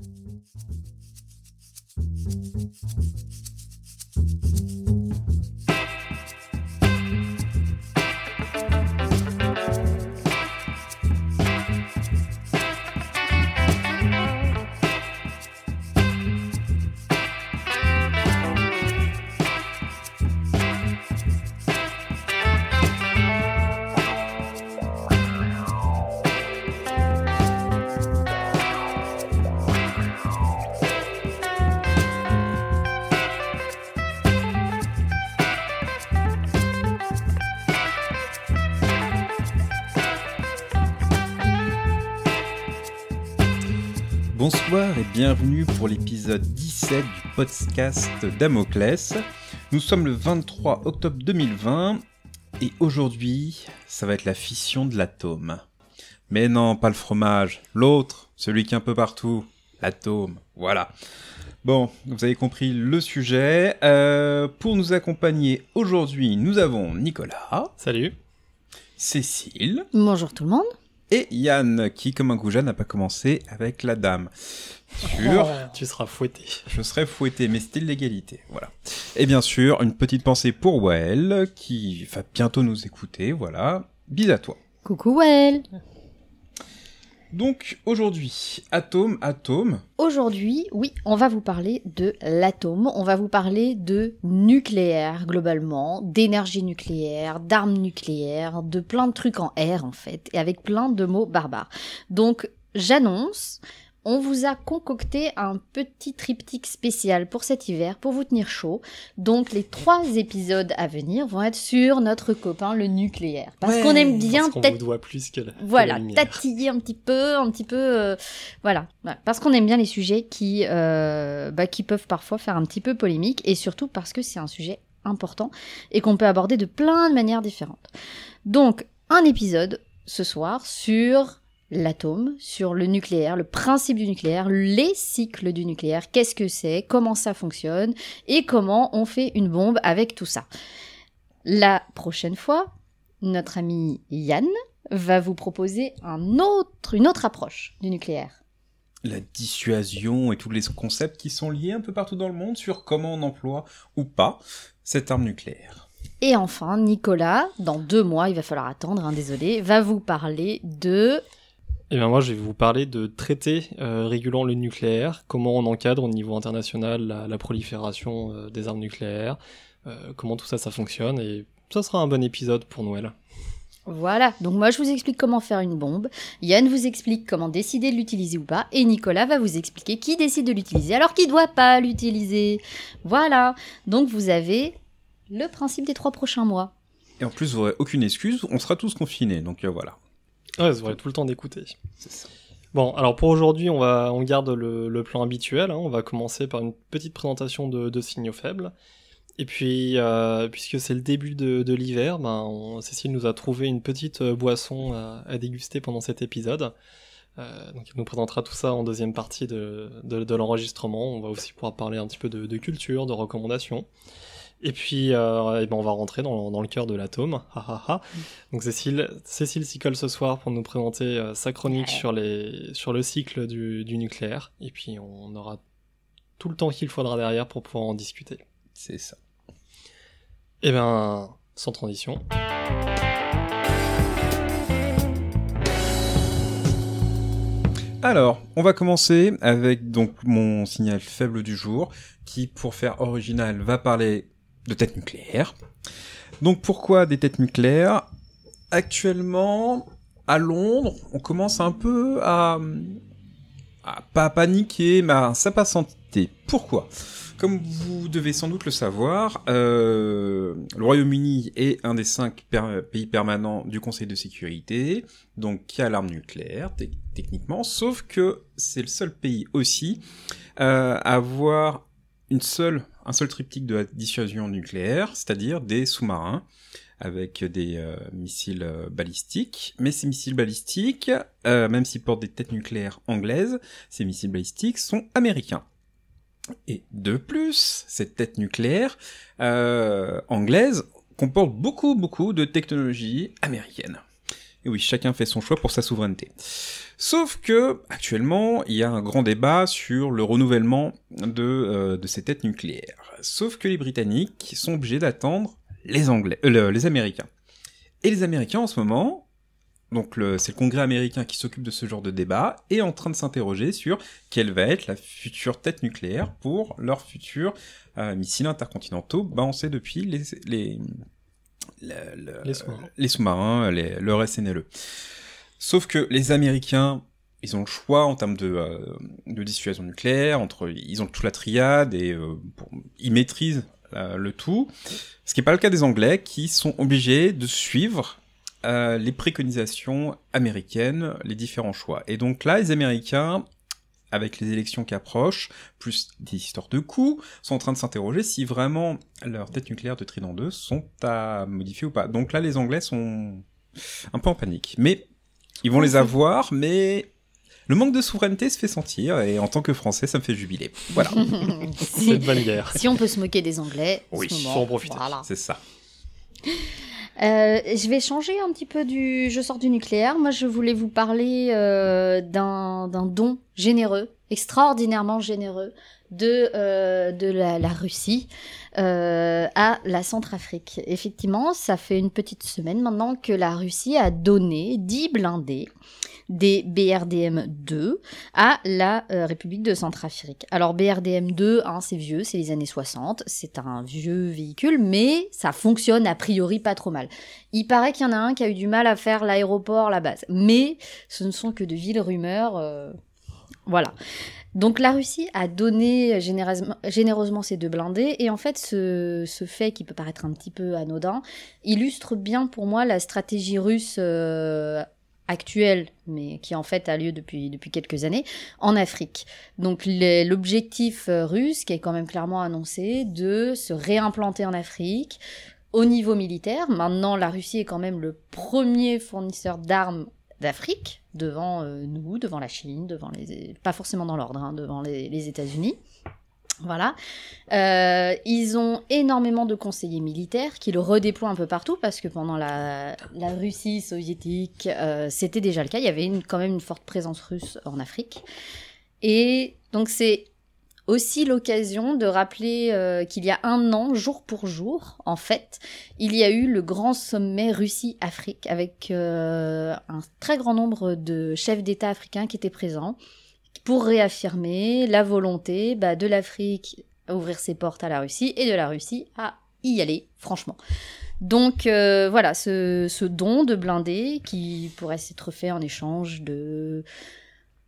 Thank you. Et bienvenue pour l'épisode 17 du podcast Damoclès. Nous sommes le 23 octobre 2020 et aujourd'hui, ça va être la fission de l'atome. Mais non, pas le fromage, l'autre, celui qui est un peu partout, l'atome, voilà. Bon, vous avez compris le sujet. Euh, pour nous accompagner aujourd'hui, nous avons Nicolas. Salut. Cécile. Bonjour tout le monde. Et Yann, qui, comme un goujat, n'a pas commencé avec la dame. Sûr, oh, tu seras fouetté. Je serai fouetté, mais c'était l'égalité, voilà. Et bien sûr, une petite pensée pour Well, qui va bientôt nous écouter, voilà. Bis à toi. Coucou Well. Donc aujourd'hui, atome, atome. Aujourd'hui, oui, on va vous parler de l'atome, on va vous parler de nucléaire globalement, d'énergie nucléaire, d'armes nucléaires, de plein de trucs en air en fait, et avec plein de mots barbares. Donc j'annonce, on vous a concocté un petit triptyque spécial pour cet hiver pour vous tenir chaud. Donc les trois épisodes à venir vont être sur notre copain le nucléaire parce qu'on aime bien parce qu'on doit plus que la, voilà que tatiller un petit peu, un petit peu euh, voilà parce qu'on aime bien les sujets qui euh, bah, qui peuvent parfois faire un petit peu polémique et surtout parce que c'est un sujet important et qu'on peut aborder de plein de manières différentes. Donc un épisode ce soir sur l'atome, sur le nucléaire, le principe du nucléaire, les cycles du nucléaire, qu'est-ce que c'est, comment ça fonctionne? Et comment on fait une bombe avec tout ça? La prochaine fois, notre ami Yann va vous proposer un autre, une autre approche du nucléaire. La dissuasion et tous les concepts qui sont liés un peu partout dans le monde sur comment on emploie ou pas cette arme nucléaire. Et enfin, Nicolas, dans deux mois, il va falloir attendre, hein, désolé, va vous parler de eh bien moi je vais vous parler de traités euh, régulant le nucléaire, comment on encadre au niveau international la, prolifération euh, des armes nucléaires, euh, comment tout ça ça fonctionne et ça sera un bon épisode pour Noël. Voilà, donc moi je vous explique comment faire une bombe, Yann vous explique comment décider de l'utiliser ou pas, et Nicolas va vous expliquer qui décide de l'utiliser alors qui doit pas l'utiliser. Voilà, donc vous avez le principe des trois prochains mois. Et en plus vous n'aurez aucune excuse, on sera tous confinés, donc voilà. Ouais, vous aurez tout le temps d'écouter. Bon, alors pour aujourd'hui, on, va, on garde le, plan habituel. Hein. On va commencer par une petite présentation de, signaux faibles. Et puis, euh, puisque c'est le début de, l'hiver, ben, Cécile nous a trouvé une petite euh, boisson à, déguster pendant cet épisode. Euh, donc, elle nous présentera tout ça en deuxième partie de, l'enregistrement. On va aussi pouvoir parler un petit peu de, culture, de recommandations. Et puis, euh, ben on va rentrer dans, dans le cœur de l'atome. Donc Cécile, Cécile s'y colle ce soir pour nous présenter euh, sa chronique sur, les, sur le cycle du, du nucléaire. Et puis on aura tout le temps qu'il faudra derrière pour pouvoir en discuter. C'est ça. Et eh ben, sans transition. Alors, on va commencer avec donc mon signal faible du jour, qui pour faire original va parler de têtes nucléaires. Donc pourquoi des têtes nucléaires? Actuellement, à Londres, on commence un peu à, à pas paniquer, mais à s'impatienter. Pourquoi? Comme vous devez sans doute le savoir, euh, le Royaume-Uni est un des cinq pays permanents du Conseil de sécurité, donc qui a l'arme nucléaire techniquement, sauf que c'est le seul pays aussi euh, à avoir une seule un seul triptyque de dissuasion nucléaire, c'est-à-dire des sous-marins avec des euh, missiles euh, balistiques. Mais ces missiles balistiques, euh, même s'ils portent des têtes nucléaires anglaises, ces missiles balistiques sont américains. Et de plus, cette tête nucléaire anglaise comporte beaucoup, beaucoup de technologies américaines. Et oui, chacun fait son choix pour sa souveraineté. Sauf que, actuellement, il y a un grand débat sur le renouvellement de, euh, de ces têtes nucléaires. Sauf que les Britanniques sont obligés d'attendre les Anglais, euh, les Américains. Et les Américains, en ce moment, donc c'est le Congrès américain qui s'occupe de ce genre de débat, est en train de s'interroger sur quelle va être la future tête nucléaire pour leurs futurs euh, missiles intercontinentaux. On sait depuis les, les, les sous-marins, les, le SNLE. Sauf que les Américains, ils ont le choix en termes de, euh, de dissuasion nucléaire, entre, ils ont toute la triade et euh, ils maîtrisent le tout. Ce qui n'est pas le cas des Anglais, qui sont obligés de suivre euh, les préconisations américaines, les différents choix. Et donc là, les Américains, avec les élections qui approchent, plus des histoires de coûts, sont en train de s'interroger si vraiment leurs têtes nucléaires de Trident 2 sont à modifier ou pas. Donc là, les Anglais sont un peu en panique. Mais ils vont les avoir, mais le manque de souveraineté se fait sentir, et en tant que Français, ça me fait jubiler. Voilà. C'est une bonne guerre. Si on peut se moquer des Anglais, oui, ce moment, faut en profiter. C'est ça. Euh, je vais changer un petit peu du. Je sors du nucléaire. Moi, je voulais vous parler euh, d'un don généreux, extraordinairement généreux, de, euh, de la, Russie euh, à la Centrafrique. Effectivement, ça fait une petite semaine maintenant que la Russie a donné 10 blindés des BRDM-2 à la euh, République de Centrafrique. Alors BRDM-2, hein, c'est vieux, c'est les années 60, c'est un vieux véhicule, mais ça fonctionne a priori pas trop mal. Il paraît qu'il y en a un qui a eu du mal à faire l'aéroport, la base, mais ce ne sont que de villes rumeurs. Voilà. Donc la Russie a donné généreusement, ces deux blindés, et en fait ce, fait qui peut paraître un petit peu anodin illustre bien pour moi la stratégie russe euh, actuelle, mais qui en fait a lieu depuis, depuis quelques années, en Afrique. Donc l'objectif euh, russe, qui est quand même clairement annoncé, de se réimplanter en Afrique au niveau militaire. Maintenant, la Russie est quand même le premier fournisseur d'armes d'Afrique, devant euh, nous, devant la Chine, devant les... pas forcément dans l'ordre, hein, devant les, les États-Unis. Voilà. Euh, ils ont énormément de conseillers militaires qui le redéploient un peu partout parce que pendant la, la Russie soviétique, euh, c'était déjà le cas. Il y avait une, quand même une forte présence russe en Afrique. Et donc c'est aussi l'occasion de rappeler euh, qu'il y a un an, jour pour jour, en fait, il y a eu le grand sommet Russie-Afrique avec euh, un très grand nombre de chefs d'État africains qui étaient présents pour réaffirmer la volonté bah, de l'Afrique à ouvrir ses portes à la Russie et de la Russie à y aller, franchement. Donc euh, voilà, ce, ce, don de blindés qui pourrait s'être fait en échange de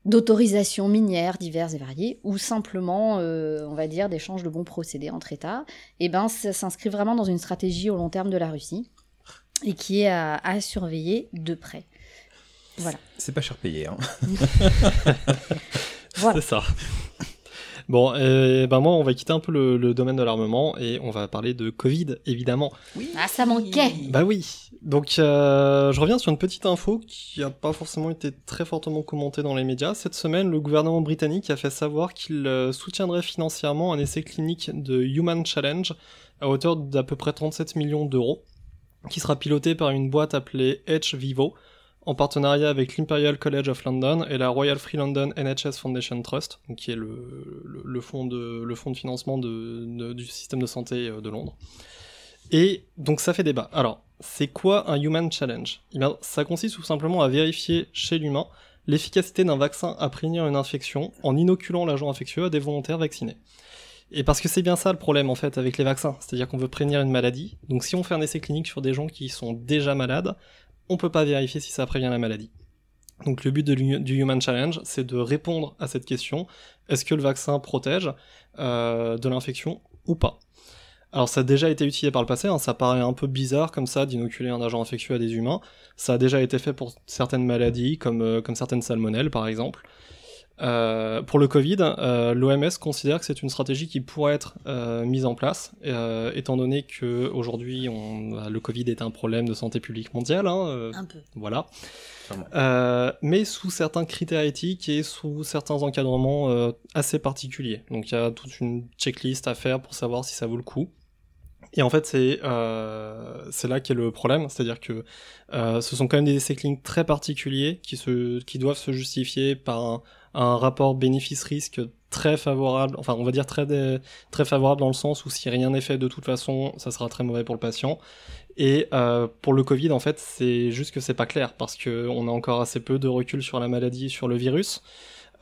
d'autorisations minières diverses et variées, ou simplement, euh, on va dire, d'échanges de bons procédés entre États, et eh ben ça s'inscrit vraiment dans une stratégie au long terme de la Russie, et qui est à, à surveiller de près. Voilà. C'est pas cher payé. Hein. C'est ça. Bon, euh, ben moi, on va quitter un peu le, domaine de l'armement et on va parler de Covid, évidemment. Oui. Ah, ça manquait. Bah oui. Donc, euh, je reviens sur une petite info qui n'a pas forcément été très fortement commentée dans les médias. Cette semaine, le gouvernement britannique a fait savoir qu'il euh, soutiendrait financièrement un essai clinique de Human Challenge à hauteur d'à peu près 37 millions d'euros, qui sera piloté par une boîte appelée H Vivo en partenariat avec l'Imperial College of London et la Royal Free London NHS Foundation Trust, qui est le, fonds, de, financement du système de santé euh, de Londres. Et donc ça fait débat. Alors, c'est quoi un Human Challenge? Eh Ça consiste tout simplement à vérifier chez l'humain l'efficacité d'un vaccin à prévenir une infection en inoculant l'agent infectieux à des volontaires vaccinés. Et parce que c'est bien ça le problème en fait avec les vaccins, c'est-à-dire qu'on veut prévenir une maladie. Donc si on fait un essai clinique sur des gens qui sont déjà malades, on peut pas vérifier si ça prévient la maladie. Donc le but du Human Challenge, c'est de répondre à cette question est-ce que le vaccin protège euh, de l'infection ou pas? Alors ça a déjà été utilisé par le passé, hein, ça paraît un peu bizarre comme ça d'inoculer un agent infectieux à des humains. Ça a déjà été fait pour certaines maladies, comme, euh, comme certaines salmonelles par exemple. Euh, pour le Covid, euh, l'OMS considère que c'est une stratégie qui pourrait être euh, mise en place, étant donné que aujourd'hui, le Covid est un problème de santé publique mondiale. Hein, un peu. Voilà. mais sous certains critères éthiques et sous certains encadrements assez particuliers. Donc il y a toute une checklist à faire pour savoir si ça vaut le coup. Et en fait, c'est euh, c'est là qu'est le problème, c'est-à-dire que euh, ce sont quand même des essais cliniques très particuliers qui se qui doivent se justifier par un, un rapport bénéfice-risque très favorable, enfin on va dire très très favorable dans le sens où si rien n'est fait de toute façon, ça sera très mauvais pour le patient. Et euh, pour le Covid, en fait, c'est juste que c'est pas clair parce que on a encore assez peu de recul sur la maladie, sur le virus.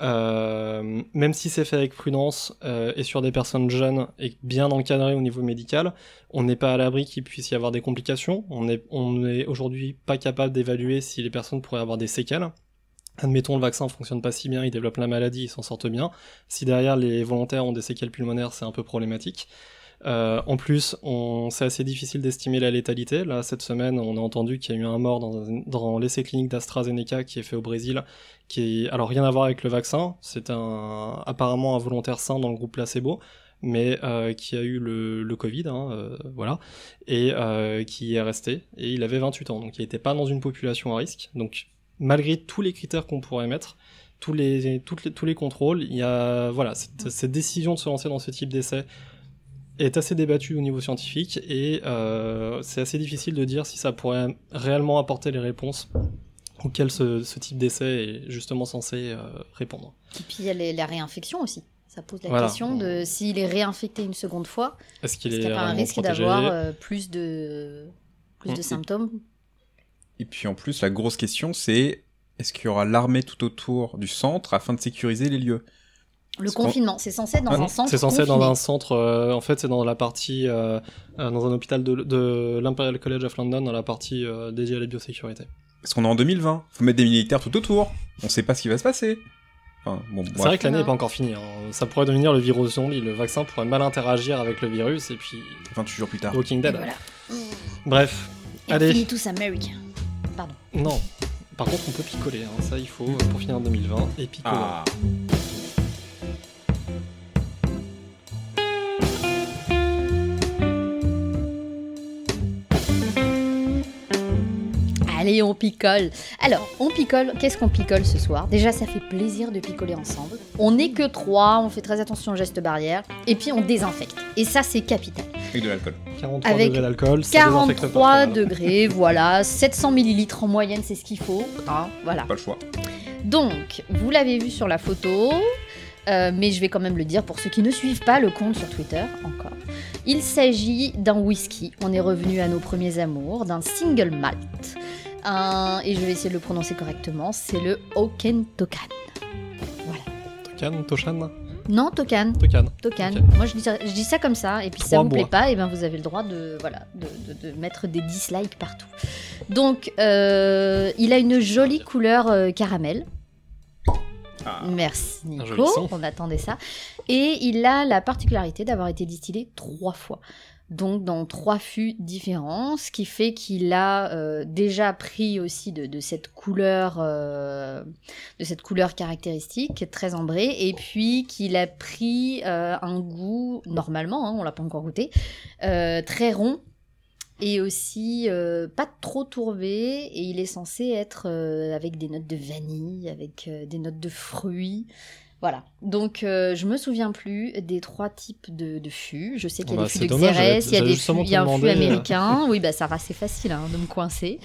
Euh, même si c'est fait avec prudence euh, et sur des personnes jeunes et bien encadrées au niveau médical, on n'est pas à l'abri qu'il puisse y avoir des complications. On est, on aujourd'hui pas capable d'évaluer si les personnes pourraient avoir des séquelles. Admettons le vaccin fonctionne pas si bien, ils développent la maladie, ils s'en sortent bien. Si derrière les volontaires ont des séquelles pulmonaires, c'est un peu problématique. Euh, en plus, c'est assez difficile d'estimer la létalité. Là, cette semaine, on a entendu qu'il y a eu un mort dans, dans l'essai clinique d'AstraZeneca qui est fait au Brésil, qui est alors rien à voir avec le vaccin. C'est un apparemment un volontaire sain dans le groupe placebo, mais euh, qui a eu le, le Covid, hein, euh, voilà, et euh, qui est resté. Et il avait 28 ans, donc il n'était pas dans une population à risque. Donc malgré tous les critères qu'on pourrait mettre, tous les, toutes les, tous les contrôles, il y a voilà cette, cette décision de se lancer dans ce type d'essai est assez débattue au niveau scientifique et euh, c'est assez difficile de dire si ça pourrait réellement apporter les réponses auxquelles ce, ce type d'essai est justement censé euh, répondre. Et puis il y a les- la réinfection aussi. Ça pose la Voilà. question de s'il est réinfecté une seconde fois, Est-ce qu'il est, a pas un risque d'avoir euh, plus de plus de Mm. symptômes? Et puis en plus, la grosse question, c'est est-ce qu'il y aura l'armée tout autour du centre afin de sécuriser les lieux? Le confinement, c'est censé être dans Ah, un centre C'est censé être dans un centre, euh, en fait c'est dans la partie, euh, euh, dans un hôpital de, de l'Imperial College of London, dans la partie euh, dédiée à la biosécurité. Parce qu'on est en 2020, faut mettre des militaires tout autour. On sait pas ce qui va se passer. Enfin, bon, C'est bref. vrai que l'année n'est pas encore finie. hein. Ça pourrait devenir le virus zombie, le vaccin pourrait mal interagir avec le virus et puis 28 jours plus tard. Walking Et Dead. voilà. Bref, Allez. Infinitus America. Pardon. Non. Par contre, on peut picoler, hein. ça il faut euh, pour finir en 2020 et picoler. Ah. Allez, on picole. Alors, on picole. Qu'est-ce qu'on picole ce soir? Déjà, ça fait plaisir de picoler ensemble. On n'est que trois, on fait très attention aux gestes barrières. Et puis, on désinfecte. Et ça, c'est capital. Avec de l'alcool. 43 Avec degrés d'alcool, ça désinfecte pas trop 43 mal. degrés, voilà. 700 millilitres en moyenne, c'est ce qu'il faut. hein, voilà. Pas le choix. Donc, vous l'avez vu sur la photo, euh, mais je vais quand même le dire pour ceux qui ne suivent pas le compte sur Twitter encore. Il s'agit d'un whisky. On est revenu à nos premiers amours, d'un single malt. Un- et je vais essayer de le prononcer correctement. C'est le Oken Tokan. Tokan, Toshan Non, Tokan. Tokan. Tokan. Ok. Moi, je dis, ça- je dis ça comme ça, et puis si ça vous plaît bois. pas, et ben vous avez le droit de voilà de, de- de mettre des dislikes partout. Donc, euh, il a une jolie couleur euh, caramel. Ah. Merci Nico, on attendait ça. Et il a la particularité d'avoir été distillé trois fois. Donc dans trois fûts différents, ce qui fait qu'il a euh, déjà pris aussi de, cette couleur, euh, de cette couleur caractéristique très ambrée, et puis qu'il a pris euh, un goût normalement, hein, on l'a pas encore goûté, très rond et aussi pas trop tourbé et il est censé être avec des notes de vanille, avec des notes de fruits. Voilà. Donc euh, je me souviens plus des trois types de, de fûts. Je sais qu'il y a Bah, des fûts de dommage, Xérès, il y a des fûts, il y a un fût euh. américain. Oui, bah ça va, c'est facile hein, de me coincer.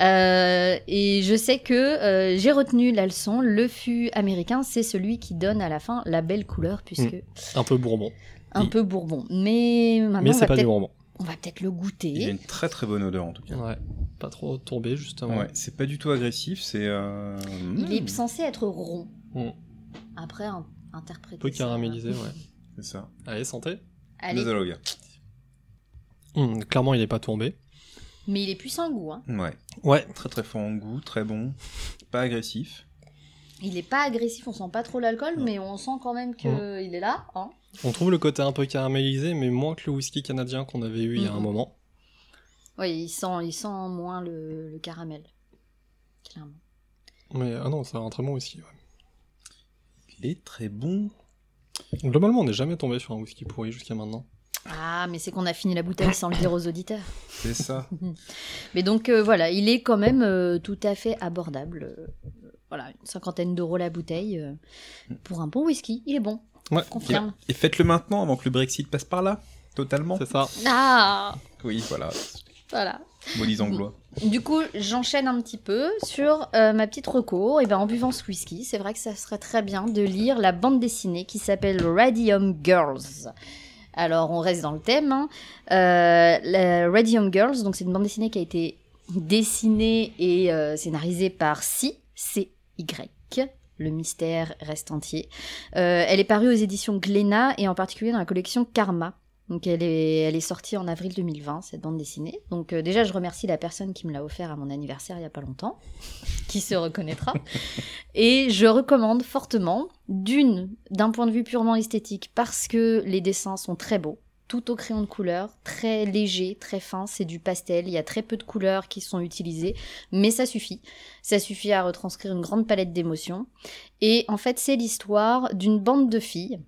Euh, et je sais que euh, j'ai retenu la leçon. Le fût américain, c'est celui qui donne à la fin la belle couleur, puisque Un peu bourbon. un peu bourbon. Mais maintenant, Mais c'est va pas du peut-être bourbon. on va peut-être le goûter. Il a une très très bonne odeur en tout cas. Ouais. Pas trop tourbé, justement. Ouais, c'est pas du tout agressif, c'est. Euh... Il est hmm, censé être rond. Mm. Après, un- interpréter. Un peu caramélisé, ouais. C'est ça. Allez, santé. Allez. Désolé. Hum, clairement, il est pas tombé. Mais il est puissant en goût. Hein. Ouais. Ouais. Très très fort en goût, très bon. Pas agressif. Il est pas agressif, on sent pas trop l'alcool, mais on sent quand même qu'il est là. Hein. On trouve le côté un peu caramélisé, mais moins que le whisky canadien qu'on avait eu il y a un Mhm. moment. Oui, il sent, il sent moins le, le caramel. Clairement. Mais ah non, c'est un très bon whisky. ouais. Il est très bon. Globalement, on n'est jamais tombé sur un whisky pourri jusqu'à maintenant. Ah, mais c'est qu'on a fini la bouteille sans le dire aux auditeurs. C'est ça. Mais donc euh, voilà, il est quand même euh, tout à fait abordable. Euh, voilà, une cinquantaine d'euros la bouteille euh, pour un bon whisky. Il est bon. Ouais. Confirme. Et faites-le maintenant avant que le Brexit passe par là. totalement. C'est ça. Ah Oui, voilà. Voilà. Maudits anglois. Du coup, j'enchaîne un petit peu sur euh, ma petite recours. Et ben, en buvant ce whisky, c'est vrai que ça serait très bien de lire la bande dessinée qui s'appelle Radium Girls. Alors, on reste dans le thème. hein. Euh, la Radium Girls, donc c'est une bande dessinée qui a été dessinée et euh, scénarisée par Si, C-Y. Le mystère reste entier. Elle est parue aux éditions Glénat et en particulier dans la collection Karma. Donc elle est, elle est sortie en avril 2020, cette bande dessinée. Donc euh, déjà, je remercie la personne qui me l'a offert à mon anniversaire il n'y a pas longtemps, qui se reconnaîtra. Et je recommande fortement, d'une, d'un point de vue purement esthétique, parce que les dessins sont très beaux, tout au crayon de couleur, très léger, très fin, c'est du pastel, il y a très peu de couleurs qui sont utilisées, mais ça suffit. Ça suffit à retranscrire une grande palette d'émotions. Et en fait, c'est l'histoire d'une bande de filles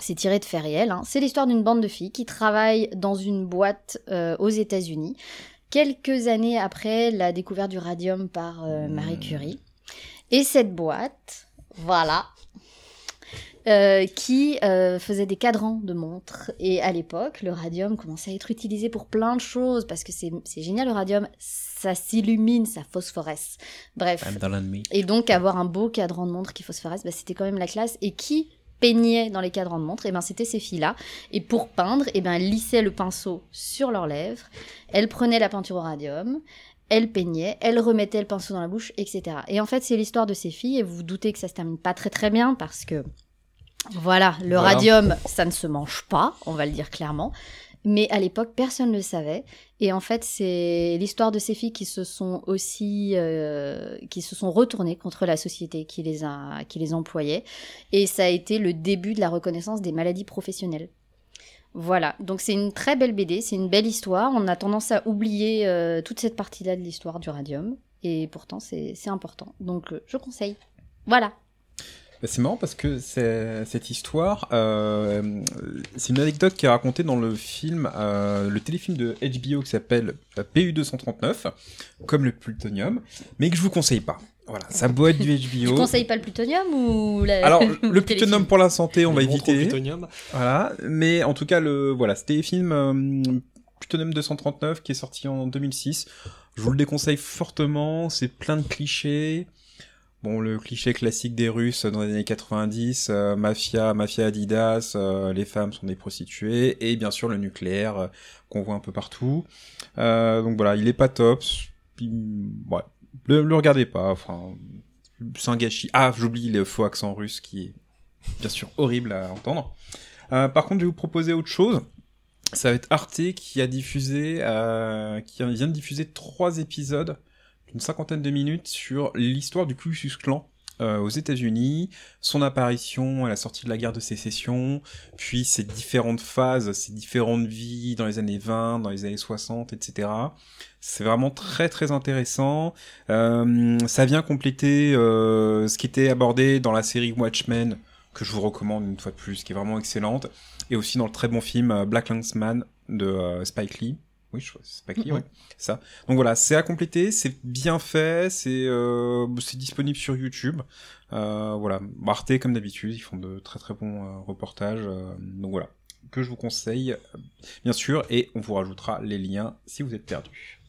c'est tiré de faits réels. hein. C'est l'histoire d'une bande de filles qui travaillent dans une boîte euh, aux États-Unis, quelques années après la découverte du radium par euh, Marie Curie. Et cette boîte, voilà, euh, qui euh, faisait des cadrans de montres. Et à l'époque, le radium commençait à être utilisé pour plein de choses, parce que c'est génial le radium, ça s'illumine, ça phosphoresce. Bref. Et donc avoir un beau cadran de montre qui phosphoresce, bah, c'était quand même la classe. Et qui peignait dans les cadrans de montre, et ben c'était ces filles-là. Et pour peindre, et ben elles lissaient le pinceau sur leurs lèvres, elles prenaient la peinture au radium, elles peignaient, elles remettaient le pinceau dans la bouche, etc. Et en fait, c'est l'histoire de ces filles, et vous vous doutez que ça se termine pas très très bien parce que voilà, le Voilà. radium, ça ne se mange pas, on va le dire clairement. Mais à l'époque, personne ne le savait. Et en fait, c'est l'histoire de ces filles qui se sont aussi, euh, qui se sont retournées contre la société qui les a, qui les employait. Et ça a été le début de la reconnaissance des maladies professionnelles. Voilà, donc c'est une très belle BD, c'est une belle histoire. On a tendance à oublier euh, toute cette partie-là de l'histoire du radium. Et pourtant, c'est important. Donc, euh, je conseille. Voilà. Bah, C'est marrant parce que c'est- cette histoire, euh, c'est une anecdote qui est racontée dans le film, euh, le téléfilm de HBO qui s'appelle euh, PU239, comme le plutonium, mais que je vous conseille pas. Voilà, ça doit être du Tu HBO. conseilles pas le plutonium ou la... Alors, le plutonium pour la santé, on va Le éviter. plutonium. Voilà, mais en tout cas, le voilà, c'était le film euh, Plutonium 239 qui est sorti en 2006. Je vous le déconseille fortement, c'est plein de clichés. Bon, le cliché classique des Russes dans les années 90, euh, mafia, mafia Adidas, euh, les femmes sont des prostituées, et bien sûr le nucléaire euh, qu'on voit un peu partout. Donc voilà, il est pas top. Ouais, le, le regardez pas. Enfin, c'est un gâchis. Ah, j'oublie le faux accent russe qui est bien sûr horrible à entendre. Par contre, je vais vous proposer autre chose. Ça va être Arte qui a diffusé, qui vient de diffuser trois épisodes d'une cinquantaine de minutes sur l'histoire du Ku Klux Klan aux États-Unis, son apparition à la sortie de la guerre de sécession, puis ses différentes phases, ses différentes vies dans les années 20, dans les années 60, etc. C'est vraiment très très intéressant. Euh, ça vient compléter euh, ce qui était abordé dans la série Watchmen, que je vous recommande une fois de plus, qui est vraiment excellente, et aussi dans le très bon film euh, Black Landsman de Spike Lee. Oui, je c'est ouais. C'est ça. Donc voilà, c'est à compléter, c'est bien fait, c'est euh, c'est disponible sur YouTube. Euh, voilà, Arte comme d'habitude, ils font de très très bons euh, reportages. donc voilà, que je vous conseille, bien sûr, et on vous rajoutera les liens si vous êtes perdu.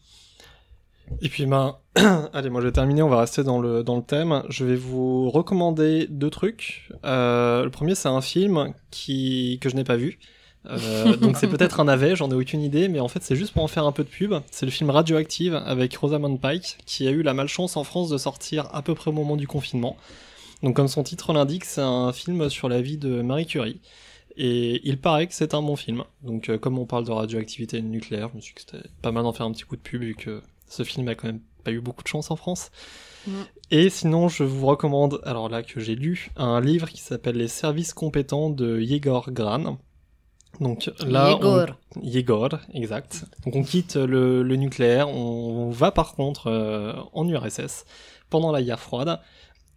Et puis ben, allez, moi je vais terminer, on va rester dans le, dans le thème. Je vais vous recommander deux trucs. Le premier c'est un film qui, que je n'ai pas vu. Euh, donc c'est peut-être un navet, j'en ai aucune idée, mais en fait c'est juste pour en faire un peu de pub. C'est le film Radioactive avec Rosamund Pike, qui a eu la malchance en France de sortir à peu près au moment du confinement. Donc comme son titre l'indique, c'est un film sur la vie de Marie Curie. Et il paraît que c'est un bon film. Donc euh, comme on parle de radioactivité nucléaire, je me suis dit que c'était pas mal d'en faire un petit coup de pub vu que ce film a quand même pas eu beaucoup de chance en France. Et sinon, je vous recommande, alors là que j'ai lu, un livre qui s'appelle Les services compétents de Yegor Gran. Donc là, Yegor. on- Yegor, exact. Donc on quitte le, le nucléaire, on, on va par contre euh, en URSS pendant la guerre froide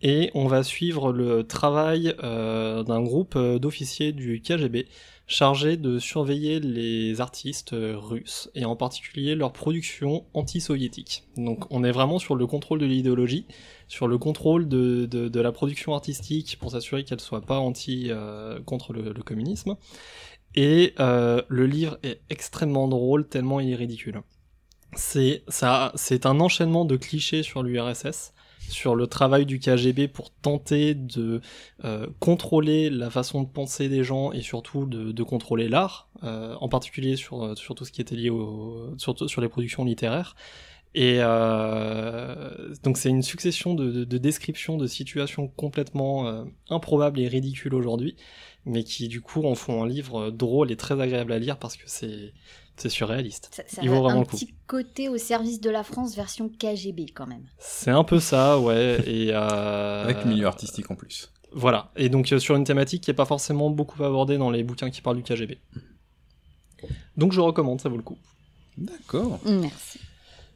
et on va suivre le travail euh, d'un groupe euh, d'officiers du KGB chargés de surveiller les artistes russes et en particulier leur production anti-soviétique. Donc on est vraiment sur le contrôle de l'idéologie, sur le contrôle de, de, de la production artistique pour s'assurer qu'elle soit pas anti euh, contre le, le communisme. Et euh, le livre est extrêmement drôle, tellement il est ridicule. C'est un enchaînement de clichés sur l'URSS, sur le travail du KGB pour tenter de euh, contrôler la façon de penser des gens et surtout de, de contrôler l'art, euh, en particulier sur, sur tout ce qui était lié au, sur, sur les productions littéraires. Et euh, donc c'est une succession de, de, de, descriptions de situations complètement euh, improbables et ridicules aujourd'hui, mais qui du coup en font un livre drôle et très agréable à lire parce que c'est c'est surréaliste. Ça, ça Il vaut vraiment un petit côté au service de la France version KGB quand même. C'est un peu ça, ouais. et euh... Avec le milieu artistique en plus. Voilà. Et donc euh, sur une thématique qui est pas forcément beaucoup abordée dans les bouquins qui parlent du KGB. Donc je recommande, ça vaut le coup. D'accord. Merci.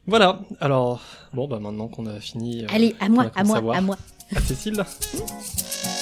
Voilà. Alors bon bah maintenant qu'on a fini. Euh, Allez, à moi, à moi, à moi. À Cécile.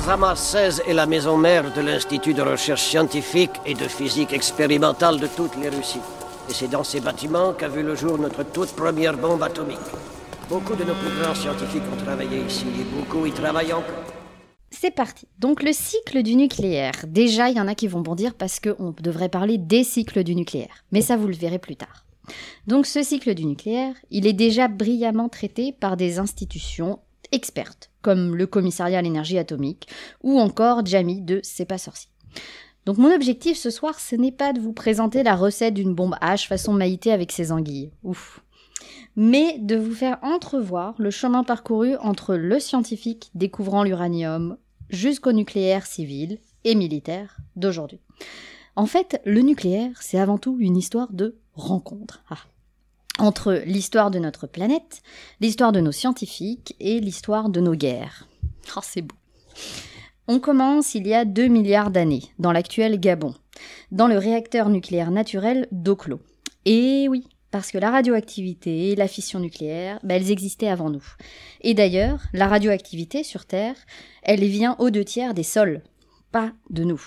Arzama 16 est la maison mère de l'Institut de recherche scientifique et de physique expérimentale de toutes les Russies. Et c'est dans ces bâtiments qu'a vu le jour notre toute première bombe atomique. Beaucoup de nos plus grands scientifiques ont travaillé ici et beaucoup y travaillent encore. C'est parti. Donc le cycle du nucléaire. Déjà, il y en a qui vont bondir parce qu'on devrait parler des cycles du nucléaire. Mais ça, vous le verrez plus tard. Donc ce cycle du nucléaire, il est déjà brillamment traité par des institutions expertes, comme le commissariat à l'énergie atomique, ou encore Jamie de C'est pas sorcier. Donc mon objectif ce soir, ce n'est pas de vous présenter la recette d'une bombe H façon Maïté avec ses anguilles. Ouf. Mais de vous faire entrevoir le chemin parcouru entre le scientifique découvrant l'uranium jusqu'au nucléaire civil et militaire d'aujourd'hui. En fait, le nucléaire, c'est avant tout une histoire de rencontre. Ah. Entre l'histoire de notre planète, l'histoire de nos scientifiques et l'histoire de nos guerres. Oh, c'est beau. On commence il y a 2 milliards d'années, dans l'actuel Gabon, dans le réacteur nucléaire naturel d'Oklo. Et oui, parce que la radioactivité et la fission nucléaire, bah, elles existaient avant nous. Et d'ailleurs, la radioactivité sur Terre, elle vient aux deux tiers des sols, pas de nous.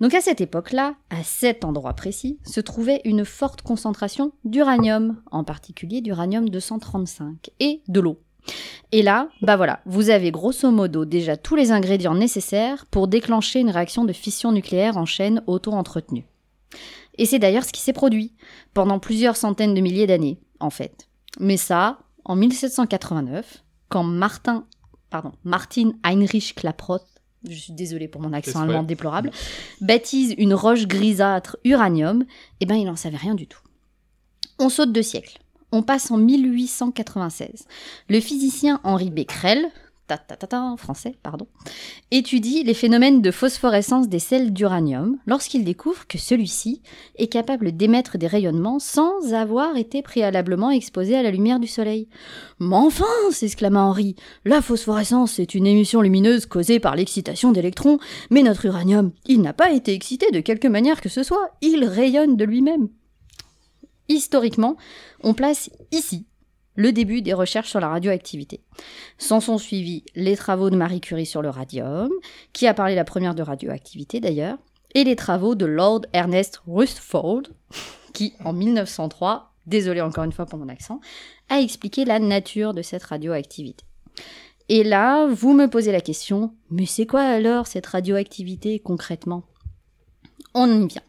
Donc à cette époque-là, à cet endroit précis, se trouvait une forte concentration d'uranium, en particulier d'uranium 235, et de l'eau. Et là, bah voilà, vous avez grosso modo déjà tous les ingrédients nécessaires pour déclencher une réaction de fission nucléaire en chaîne auto-entretenue. Et c'est d'ailleurs ce qui s'est produit pendant plusieurs centaines de milliers d'années, en fait. Mais ça, en 1789, quand Martin, pardon, Martin Heinrich Klaproth, je suis désolée pour mon accent allemand déplorable, baptise une roche grisâtre uranium, eh ben il n'en savait rien du tout. On saute deux siècles. On passe en 1896. Le physicien Henri Becquerel, ta, français, pardon, étudie les phénomènes de phosphorescence des sels d'uranium lorsqu'il découvre que celui-ci est capable d'émettre des rayonnements sans avoir été préalablement exposé à la lumière du soleil. Mais enfin, s'exclama Henri, la phosphorescence est une émission lumineuse causée par l'excitation d'électrons, mais notre uranium, il n'a pas été excité de quelque manière que ce soit, il rayonne de lui-même. Historiquement, on place ici le début des recherches sur la radioactivité. S'en sont suivis les travaux de Marie Curie sur le radium, qui a parlé la première de radioactivité d'ailleurs, et les travaux de Lord Ernest Rutherford, qui en 1903, désolé encore une fois pour mon accent, a expliqué la nature de cette radioactivité. Et là, vous me posez la question, mais c'est quoi alors cette radioactivité concrètement? On y vient.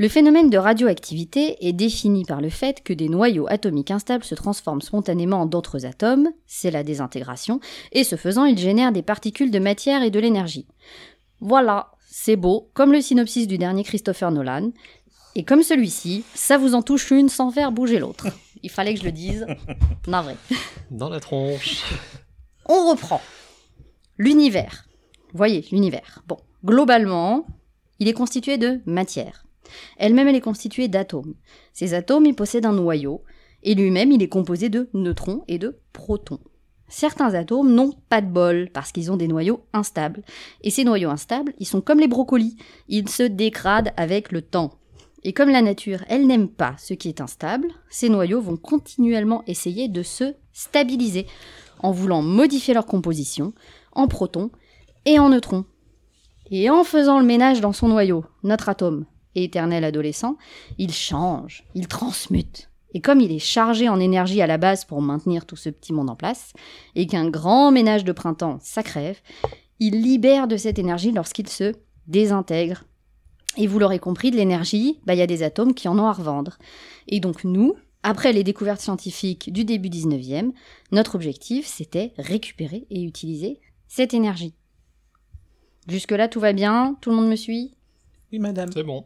Le phénomène de radioactivité est défini par le fait que des noyaux atomiques instables se transforment spontanément en d'autres atomes, c'est la désintégration, et ce faisant, ils génèrent des particules de matière et de l'énergie. Voilà, c'est beau, comme le synopsis du dernier Christopher Nolan, et comme celui-ci, ça vous en touche une sans faire bouger l'autre. Il fallait que je le dise. Navré. Dans la tronche. On reprend. L'univers. Voyez, l'univers. Bon, globalement, il est constitué de matière. Elle-même, elle est constituée d'atomes. Ces atomes, ils possèdent un noyau. Et lui-même, il est composé de neutrons et de protons. Certains atomes n'ont pas de bol parce qu'ils ont des noyaux instables. Et ces noyaux instables, ils sont comme les brocolis. Ils se dégradent avec le temps. Et comme la nature, elle n'aime pas ce qui est instable, ces noyaux vont continuellement essayer de se stabiliser en voulant modifier leur composition en protons et en neutrons. Et en faisant le ménage dans son noyau, notre atome, éternel adolescent, il change, il transmute. Et comme il est chargé en énergie à la base pour maintenir tout ce petit monde en place, et qu'un grand ménage de printemps, ça crève, il libère de cette énergie lorsqu'il se désintègre. Et vous l'aurez compris, de l'énergie, bah, il y a des atomes qui en ont à revendre. Et donc nous, après les découvertes scientifiques du début 19e, notre objectif, c'était récupérer et utiliser cette énergie. Jusque-là, tout va bien? Tout le monde me suit? Oui, madame. C'est bon.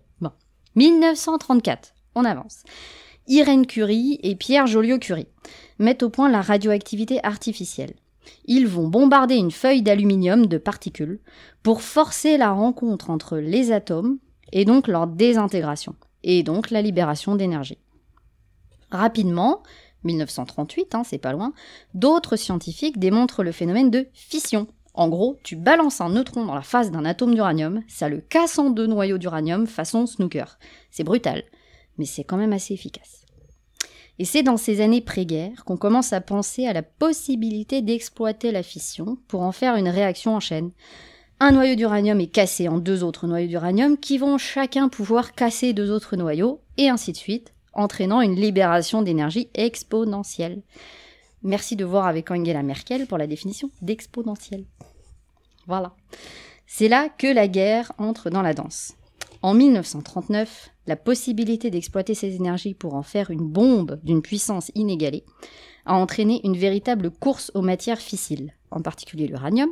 1934, on avance. Irène Curie et Pierre Joliot-Curie mettent au point la radioactivité artificielle. Ils vont bombarder une feuille d'aluminium de particules pour forcer la rencontre entre les atomes et donc leur désintégration, et donc la libération d'énergie. Rapidement, 1938, hein, c'est pas loin, d'autres scientifiques démontrent le phénomène de fission. En gros, tu balances un neutron dans la face d'un atome d'uranium, ça le casse en deux noyaux d'uranium façon snooker. C'est brutal, mais c'est quand même assez efficace. Et c'est dans ces années pré-guerre qu'on commence à penser à la possibilité d'exploiter la fission pour en faire une réaction en chaîne. Un noyau d'uranium est cassé en deux autres noyaux d'uranium qui vont chacun pouvoir casser deux autres noyaux, et ainsi de suite, entraînant une libération d'énergie exponentielle. Merci de voir avec Angela Merkel pour la définition d'exponentielle. Voilà. C'est là que la guerre entre dans la danse. En 1939, la possibilité d'exploiter ces énergies pour en faire une bombe d'une puissance inégalée a entraîné une véritable course aux matières fissiles, en particulier l'uranium,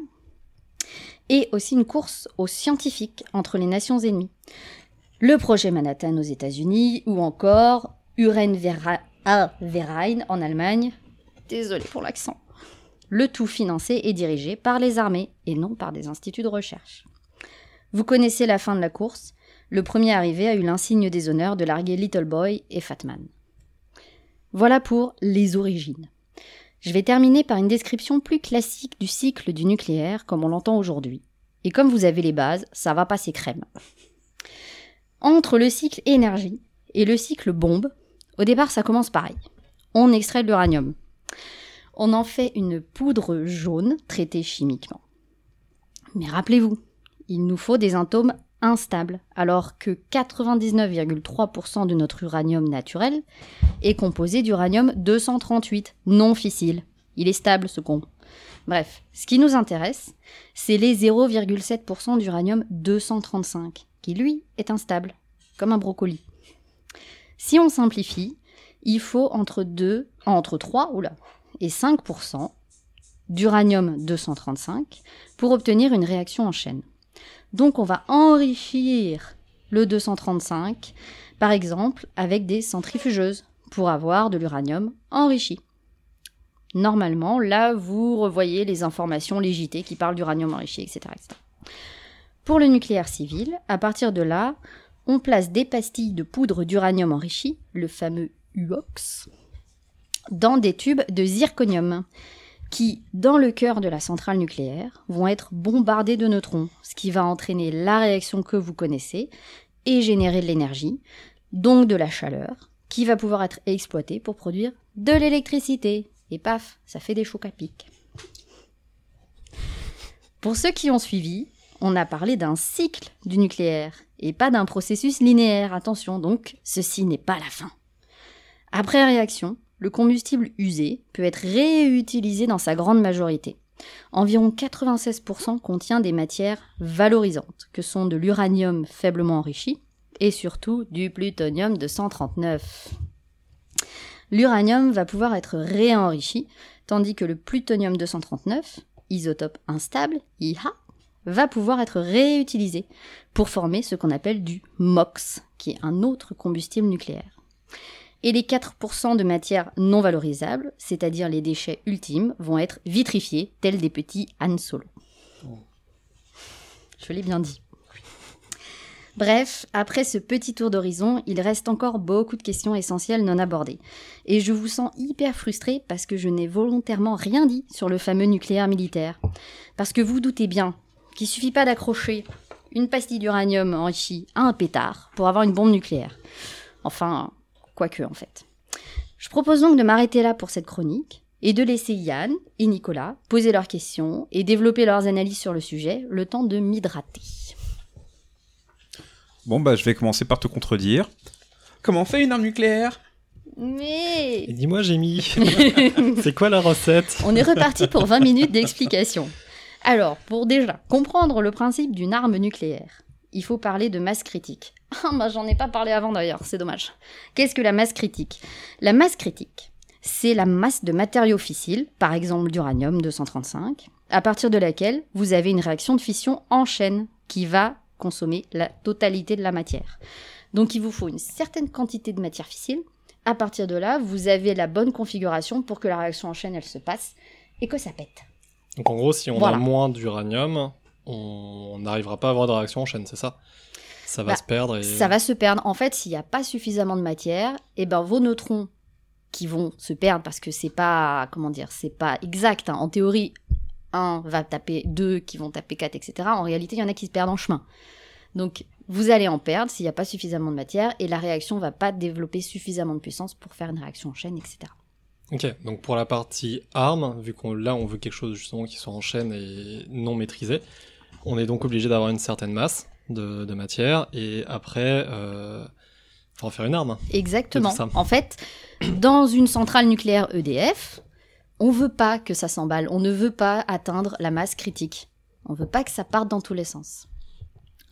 et aussi une course aux scientifiques entre les nations ennemies. Le projet Manhattan aux États-Unis ou encore Uren Verein en Allemagne. Désolé pour l'accent. Le tout financé et dirigé par les armées et non par des instituts de recherche. Vous connaissez la fin de la course. Le premier arrivé a eu l'insigne des honneurs de larguer Little Boy et Fatman. Voilà pour les origines. Je vais terminer par une description plus classique du cycle du nucléaire comme on l'entend aujourd'hui. Et comme vous avez les bases, ça va passer crème. Entre le cycle énergie et le cycle bombe, au départ ça commence pareil. On extrait de l'uranium. On en fait une poudre jaune traitée chimiquement. Mais rappelez-vous, il nous faut des atomes instables, alors que 99,3% de notre uranium naturel est composé d'uranium 238, non fissile. Il est stable ce con. Bref, ce qui nous intéresse, c'est les 0,7% d'uranium 235, qui lui est instable, comme un brocoli. Si on simplifie, il faut entre 2, entre 3 oula, et 5% d'uranium 235 pour obtenir une réaction en chaîne. Donc on va enrichir le 235, par exemple, avec des centrifugeuses pour avoir de l'uranium enrichi. Normalement, là, vous revoyez les informations légitées qui parlent d'uranium enrichi, etc., etc. Pour le nucléaire civil, à partir de là, on place des pastilles de poudre d'uranium enrichi, le fameux UOX, dans des tubes de zirconium qui, dans le cœur de la centrale nucléaire, vont être bombardés de neutrons, ce qui va entraîner la réaction que vous connaissez et générer de l'énergie, donc de la chaleur, qui va pouvoir être exploitée pour produire de l'électricité. Et paf, ça fait des chocs à pic. Pour ceux qui ont suivi, on a parlé d'un cycle du nucléaire et pas d'un processus linéaire. Attention, donc, ceci n'est pas la fin. Après réaction, le combustible usé peut être réutilisé dans sa grande majorité. Environ 96% contient des matières valorisantes, que sont de l'uranium faiblement enrichi et surtout du plutonium 239. L'uranium va pouvoir être réenrichi, tandis que le plutonium 239, isotope instable, IHA, va pouvoir être réutilisé pour former ce qu'on appelle du MOX, qui est un autre combustible nucléaire. Et les 4% de matières non valorisables, c'est-à-dire les déchets ultimes, vont être vitrifiés, tels des petits Han Solo. Je l'ai bien dit. Bref, après ce petit tour d'horizon, il reste encore beaucoup de questions essentielles non abordées. Et je vous sens hyper frustré parce que je n'ai volontairement rien dit sur le fameux nucléaire militaire. Parce que vous doutez bien qu'il suffit pas d'accrocher une pastille d'uranium enrichie à un pétard pour avoir une bombe nucléaire. Enfin, quoique en fait. Je propose donc de m'arrêter là pour cette chronique et de laisser Yann et Nicolas poser leurs questions et développer leurs analyses sur le sujet, le temps de m'hydrater. Bon, bah, je vais commencer par te contredire. Comment on fait une arme nucléaire? Et Mais dis-moi, Jamie, c'est quoi la recette? On est reparti pour 20 minutes d'explication. Alors, pour déjà comprendre le principe d'une arme nucléaire, il faut parler de masse critique. Ah, bah j'en ai pas parlé avant d'ailleurs, c'est dommage. Qu'est-ce que la masse critique? La masse critique, c'est la masse de matériaux fissiles, par exemple d'uranium 235, à partir de laquelle vous avez une réaction de fission en chaîne qui va consommer la totalité de la matière. Donc il vous faut une certaine quantité de matière fissile. À partir de là, vous avez la bonne configuration pour que la réaction en chaîne elle se passe et que ça pète. Donc en gros, si on Voilà. a moins d'uranium, on n'arrivera pas à avoir de réaction en chaîne, c'est ça? Ça va Bah, se perdre et... Ça va se perdre. En fait, s'il n'y a pas suffisamment de matière, et ben vos neutrons qui vont se perdre parce que c'est pas comment dire, c'est pas exact. hein. En théorie, 1 va taper 2 qui vont taper 4, etc. En réalité, il y en a qui se perdent en chemin. Donc vous allez en perdre s'il n'y a pas suffisamment de matière et la réaction va pas développer suffisamment de puissance pour faire une réaction en chaîne, etc. Ok, donc pour la partie arme, vu qu'on là on veut quelque chose justement qui soit en chaîne et non maîtrisé, on est donc obligé d'avoir une certaine masse de, de matière et après, euh, faut en faire une arme. Exactement. En fait, dans une centrale nucléaire EDF, on veut pas que ça s'emballe, on ne veut pas atteindre la masse critique. On veut pas que ça parte dans tous les sens.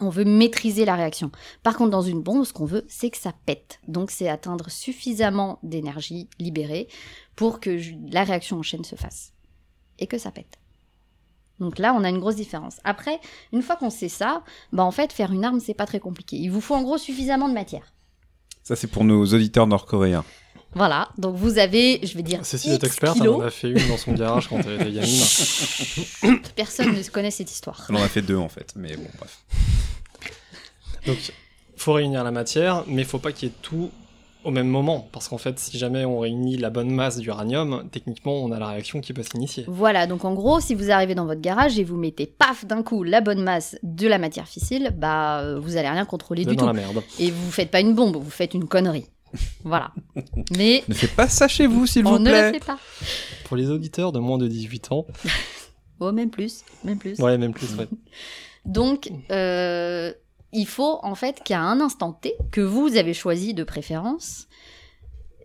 On veut maîtriser la réaction. Par contre, dans une bombe, ce qu'on veut, c'est que ça pète. Donc, c'est atteindre suffisamment d'énergie libérée pour que la réaction en chaîne se fasse. Et que ça pète. Donc là, on a une grosse différence. Après, une fois qu'on sait ça, bah en fait, faire une arme, c'est pas très compliqué. Il vous faut en gros suffisamment de matière. Ça, c'est pour nos auditeurs nord-coréens. Voilà, donc vous avez, je vais dire, Cécile est experte, elle kilos. en a fait une dans son garage quand elle était gamine. Personne ne connaît cette histoire. On en a fait deux, en fait. Mais bon, bref. Donc, faut réunir la matière, mais faut pas qu'il y ait tout au même moment, parce qu'en fait, si jamais on réunit la bonne masse d'uranium, techniquement, on a la réaction qui peut s'initier. Voilà, donc en gros, si vous arrivez dans votre garage et vous mettez paf d'un coup la bonne masse de la matière fissile, bah euh, vous allez rien contrôler du dans tout. la merde. Et vous faites pas une bombe, vous faites une connerie. Voilà. Mais Ne faites pas ça chez vous, s'il on vous ne le plaît. fait pas. Pour les auditeurs de moins de 18 ans, Oh, même plus, même plus. ouais, même plus, ouais. Donc, euh, il faut en fait qu'à un instant T, que vous avez choisi de préférence,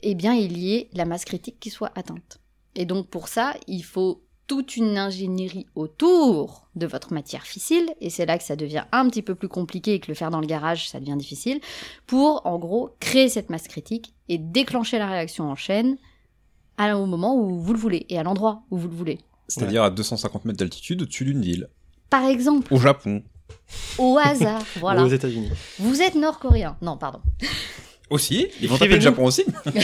eh bien, il y ait la masse critique qui soit atteinte. Et donc, pour ça, il faut toute une ingénierie autour de votre matière fissile, et c'est là que ça devient un petit peu plus compliqué et que le faire dans le garage, ça devient difficile, pour, en gros, créer cette masse critique et déclencher la réaction en chaîne au moment où vous le voulez, et à l'endroit où vous le voulez. C'est-à-dire à 250 mètres d'altitude au-dessus d'une ville. Par exemple, Au Japon. Au hasard, voilà. Aux États-Unis. Vous êtes nord-coréen. Non, pardon. Aussi Ils vont taper le. Japon aussi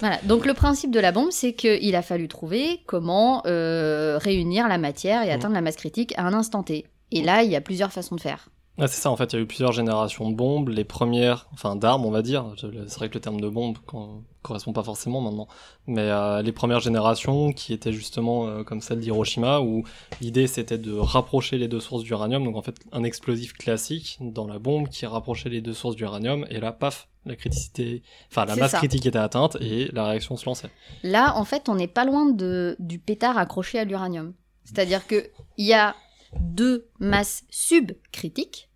Voilà. Donc le principe de la bombe, c'est qu'il a fallu trouver comment euh, réunir la matière et atteindre la masse critique à un instant T. Et là, il y a plusieurs façons de faire. Ah, c'est ça, en fait, il y a eu plusieurs générations de bombes. Les premières, enfin d'armes, on va dire. C'est vrai que le terme de bombe co- correspond pas forcément maintenant. Mais euh, les premières générations qui étaient justement euh, comme celle d'Hiroshima, où l'idée c'était de rapprocher les deux sources d'uranium. Donc en fait, un explosif classique dans la bombe qui rapprochait les deux sources d'uranium. Et là, paf, la criticité, enfin la masse ça. critique était atteinte et la réaction se lançait. Là, en fait, on n'est pas loin de, du pétard accroché à l'uranium. C'est-à-dire que il y a deux masses subcritiques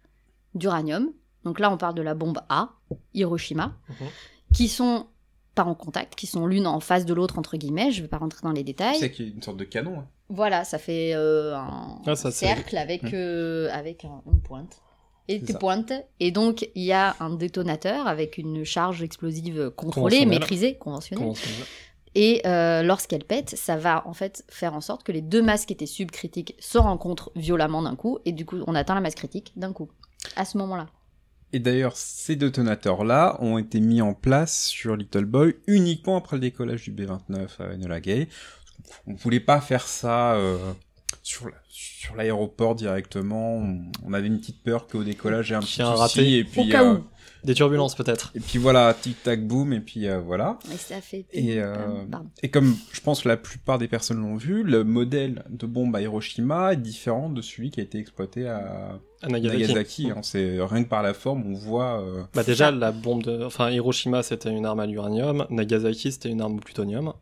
d'uranium. Donc là, on parle de la bombe A, Hiroshima, Mhm. qui sont pas en contact, qui sont l'une en face de l'autre, entre guillemets. Je vais pas rentrer dans les détails. C'est qu'il y a une sorte de canon. hein. Voilà, ça fait euh, un Ah, ça, cercle avec, Hmm. euh, avec un- une pointe. Et des pointes. Et donc, il y a un détonateur avec une charge explosive contrôlée, Conventionnelle. maîtrisée, conventionnelle. Conventionnel. Et euh, lorsqu'elle pète, ça va en fait faire en sorte que les deux masses qui étaient subcritiques se rencontrent violemment d'un coup. Et du coup, on atteint la masse critique d'un coup. À ce moment-là. Et d'ailleurs, ces détonateurs-là ont été mis en place sur Little Boy uniquement après le décollage du B-29 à Enola Gay. On voulait pas faire ça euh, sur la- sur l'aéroport directement. On, on avait une petite peur qu'au décollage j'ai un petit y ait un souci raté. et puis cas euh, où. Des turbulences peut-être. et puis voilà tic tac boum et puis euh, voilà. Et ça fait. Et, euh, Pardon. et comme je pense que la plupart des personnes l'ont vu, le modèle de bombe à Hiroshima est différent de celui qui a été exploité à À Nagasaki. Nagasaki. hein. C'est rien que par la forme, on voit. euh, Bah déjà la bombe de, enfin Hiroshima c'était une arme à l'uranium, Nagasaki c'était une arme au plutonium.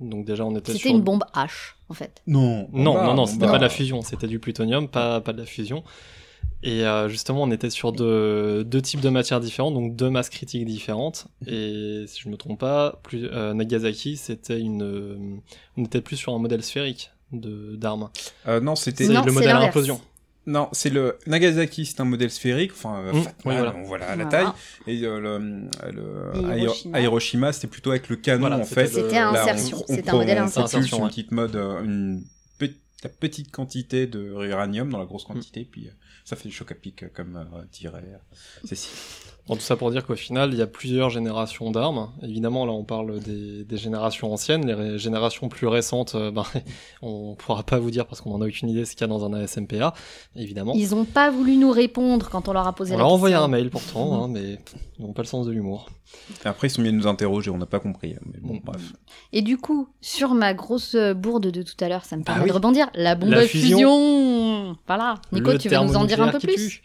Donc déjà on était C'était sur une bombe H, en fait. Non, Non, non, non, c'était pas de la fusion, c'était du plutonium, pas, pas de la fusion. Et euh, justement, on était sur deux, deux types de matières différentes, donc deux masses critiques différentes. Et si je me trompe pas, plus, euh, Nagasaki, c'était une, euh, on était plus sur un modèle sphérique de d'armes. Euh, non, c'était le modèle à implosion. Non, c'est le Nagasaki, c'est un modèle sphérique, enfin euh, Mm, Fatman, oui, voilà. on voit la, la Voilà. taille, et euh, le, Et Hiroshima. c'était plutôt avec le canon Voilà, en fait. C'était à Là, on- insertion, on c'était un modèle on insertion. propulse Insertion, une ouais. petite mode, euh, une pe- la petite quantité de uranium dans la grosse quantité, puis euh, ça fait des chocs à pic comme euh, dirait euh, Cécile. Bon, tout ça pour dire qu'au final, il y a plusieurs générations d'armes. Évidemment, là, on parle des, des générations anciennes. Les générations plus récentes, euh, ben, on pourra pas vous dire parce qu'on en a aucune idée ce qu'il y a dans un ASMPA, évidemment. Ils ont pas voulu nous répondre quand on leur a posé On la leur a envoyé un mail pourtant, hein, mais ils n'ont pas le sens de l'humour. Après, ils sont venus nous interroger, on n'a pas compris. hein, Mais bon, Mm. bref. Et du coup, sur ma grosse bourde de tout à l'heure, ça me Bah permet oui. de rebondir. La bombe La à fusion. fusion. Voilà. Nico, Le tu veux nous en dire un peu plus? tue.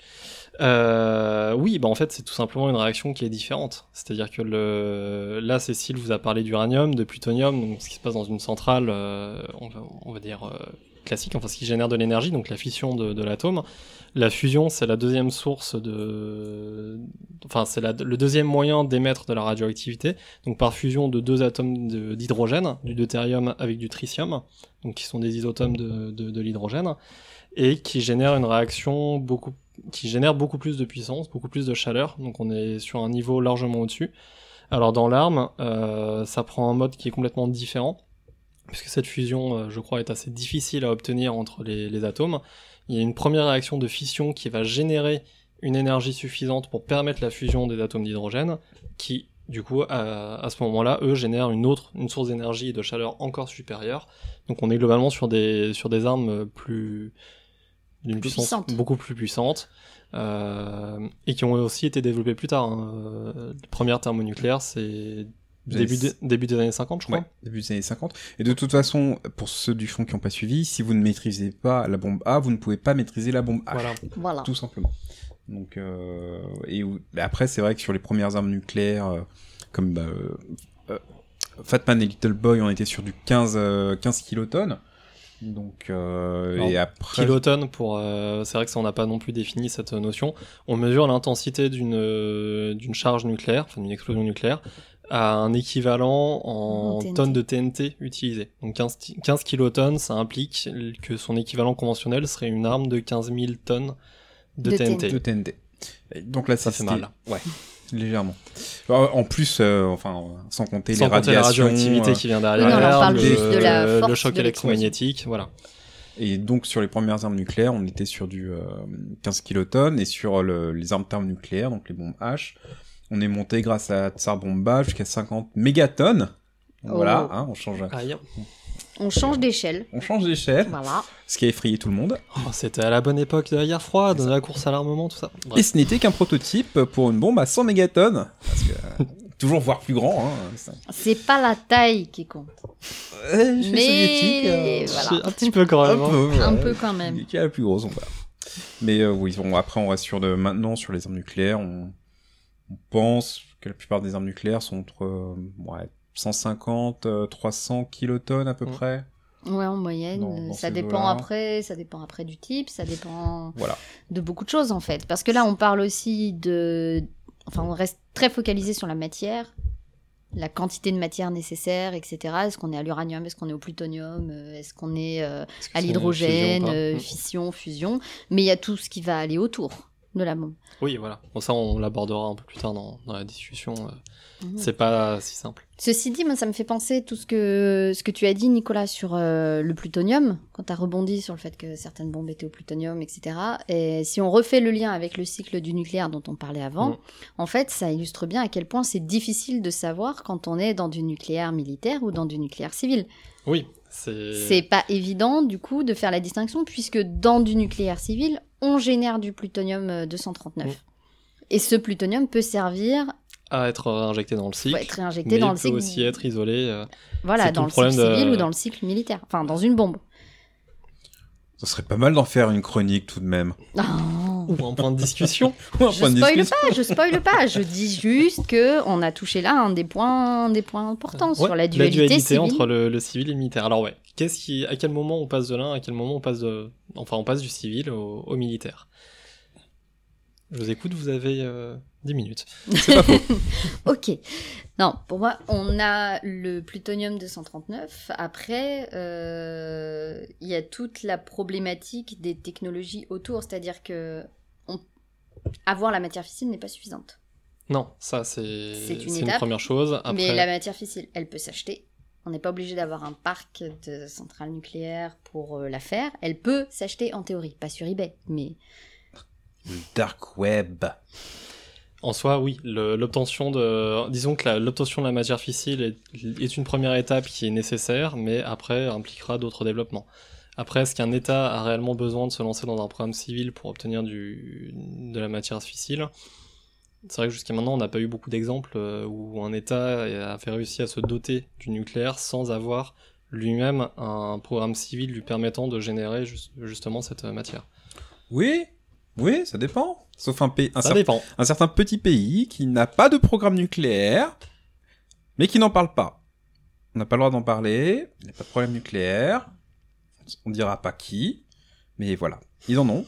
Euh, oui, bah en fait c'est tout simplement une réaction qui est différente. C'est-à-dire que le... là Cécile vous a parlé d'uranium, de plutonium, donc ce qui se passe dans une centrale, euh, on, va, dire euh, classique, enfin ce qui génère de l'énergie, donc la fission de, l'atome. La fusion c'est la deuxième source de, enfin c'est le deuxième moyen d'émettre de la radioactivité, donc par fusion de deux atomes d'hydrogène, du deutérium avec du tritium, donc qui sont des isotomes de, de, l'hydrogène et qui génère une réaction beaucoup qui génère beaucoup plus de puissance, beaucoup plus de chaleur, donc on est sur un niveau largement au-dessus. Alors dans l'arme, euh, ça prend un mode qui est complètement différent, puisque cette fusion, euh, je crois, est assez difficile à obtenir entre les, atomes. Il y a une première réaction de fission qui va générer une énergie suffisante pour permettre la fusion des atomes d'hydrogène, qui du coup, à, à ce moment-là, eux génèrent une autre, une source d'énergie et de chaleur encore supérieure. Donc on est globalement sur des, sur des armes plus d'une Plus puissance puissantes. beaucoup plus puissante euh, et qui ont aussi été développées plus tard. hein. Les premières thermonucléaires, c'est début, de- début des années 50, je crois. Ouais, début des années 50. Et de toute façon, pour ceux du fond qui n'ont pas suivi, si vous ne maîtrisez pas la bombe A, vous ne pouvez pas maîtriser la bombe H. Voilà. Voilà. Tout simplement. Donc, euh, et après, c'est vrai que sur les premières armes nucléaires, euh, comme bah, euh, euh, Fatman et Little Boy, on était sur du 15, euh, 15 kilotonnes. Donc, euh, Alors, et après. Kilotonnes, pour, euh, c'est vrai que ça on n'a pas non plus défini cette notion. On mesure l'intensité d'une euh, d'une charge nucléaire, enfin d'une explosion nucléaire, à un équivalent en tonnes de TNT utilisées. Donc 15, ti- 15 kilotonnes, ça implique que son équivalent conventionnel serait une arme de 15 000 tonnes de, De TNT. de TNT. Donc là, Ça c'est- fait mal. Ouais, légèrement. Alors, en plus, euh, enfin, sans compter Sans les compter la radiations. radioactivité euh, qui vient Oui, derrière, non, là, on parle le, juste de la force le choc de électromagnétique, voilà. Et donc sur les premières armes nucléaires, on était sur du euh, 15 kilotonnes, et sur le- les armes thermonucléaires, donc les bombes H, on est monté grâce à Tsar Bomba jusqu'à 50 mégatonnes. Voilà, Oh. hein, on change, Aïe. On change d'échelle. on change d'échelle, Voilà. ce qui a effrayé tout le monde. Oh, C'était à la bonne époque de la guerre froide, de la course à l'armement, tout ça. Bref. Et ce n'était qu'un prototype pour une bombe à 100 mégatonnes, parce que toujours voir plus grand. Hein, C'est pas la taille qui compte. Euh, Mais euh, voilà. Un petit peu quand un même. hein. peu, Un ouais. peu quand même. Qui est la plus grosse, on va. Mais euh, oui, bon, après on reste sur de maintenant sur les armes nucléaires, on, on pense que la plupart des armes nucléaires sont entre euh, ouais, 150, euh, 300 kilotonnes à peu Mm. près. Ouais, en moyenne. Dans- dans ça dépend après, ça dépend après du type, ça dépend Voilà. de beaucoup de choses en fait. Parce que là, on parle aussi de. Enfin, on reste très focalisé sur la matière, la quantité de matière nécessaire, etc. Est-ce qu'on est à l'uranium Est-ce qu'on est au plutonium euh, Est-ce qu'on est euh, à l'hydrogène fusion euh, Mm. Fission, fusion. Mais il y a tout ce qui va aller autour de la bombe. Oui, voilà. Bon, ça, on l'abordera un peu plus tard dans, dans la discussion. Mhm. C'est pas si simple. Ceci dit, moi, ça me fait penser tout ce que, ce que tu as dit, Nicolas, sur euh, le plutonium, quand tu as rebondi sur le fait que certaines bombes étaient au plutonium, etc. Et si on refait le lien avec le cycle du nucléaire dont on parlait avant, Mm. en fait, ça illustre bien à quel point c'est difficile de savoir quand on est dans du nucléaire militaire ou dans du nucléaire civil. Oui, C'est C'est pas évident, du coup, de faire la distinction, puisque dans du nucléaire civil, on génère du plutonium euh, 239. Mm. Et ce plutonium peut servir, à être injecté dans le cycle. être réinjecté mais dans il le peut cycle. aussi être isolé. euh, Voilà, dans le cycle de- civil ou dans le cycle militaire. Enfin, dans une bombe. Ça serait pas mal d'en faire une chronique tout de même. Non. Ou un point de discussion. Ou un Je point de spoil discussion. pas, je spoil pas. Je dis juste que on a touché là un des points, des points importants Ouais, sur la dualité, civile. entre le, le civil et le militaire. Alors ouais, qu'est-ce qui, à quel moment on passe de l'un, à quel moment on passe de, enfin on passe du civil au, au militaire? Je vous écoute, vous avez euh, 10 minutes. C'est pas faux. Ok. Non, pour moi, on a le plutonium 239. Après, euh, il y a toute la problématique des technologies autour, c'est-à-dire que on- avoir la matière fissile n'est pas suffisante. Non, ça c'est C'est une une première chose. Après, Mais la matière fissile, elle peut s'acheter. On n'est pas obligé d'avoir un parc de centrales nucléaires pour euh, la faire. Elle peut s'acheter en théorie, pas sur eBay, mais Le dark web. En soi, oui, l'obtention de, disons que l'obtention de la matière fissile est, est une première étape qui est nécessaire, mais après impliquera d'autres développements. Après, est-ce qu'un État a réellement besoin de se lancer dans un programme civil pour obtenir du, de la matière fissile C'est vrai que jusqu'à maintenant, on n'a pas eu beaucoup d'exemples euh, où un État a fait réussi à se doter du nucléaire sans avoir lui-même un programme civil lui permettant de générer juste- justement cette euh, matière. Oui, oui, ça dépend. Sauf un, pays, un, Ça cer- dépend. un certain petit pays qui n'a pas de programme nucléaire, mais qui n'en parle pas. On n'a pas le droit d'en parler, il n'y a pas de problème nucléaire, on dira pas qui, mais voilà. Ils en ont,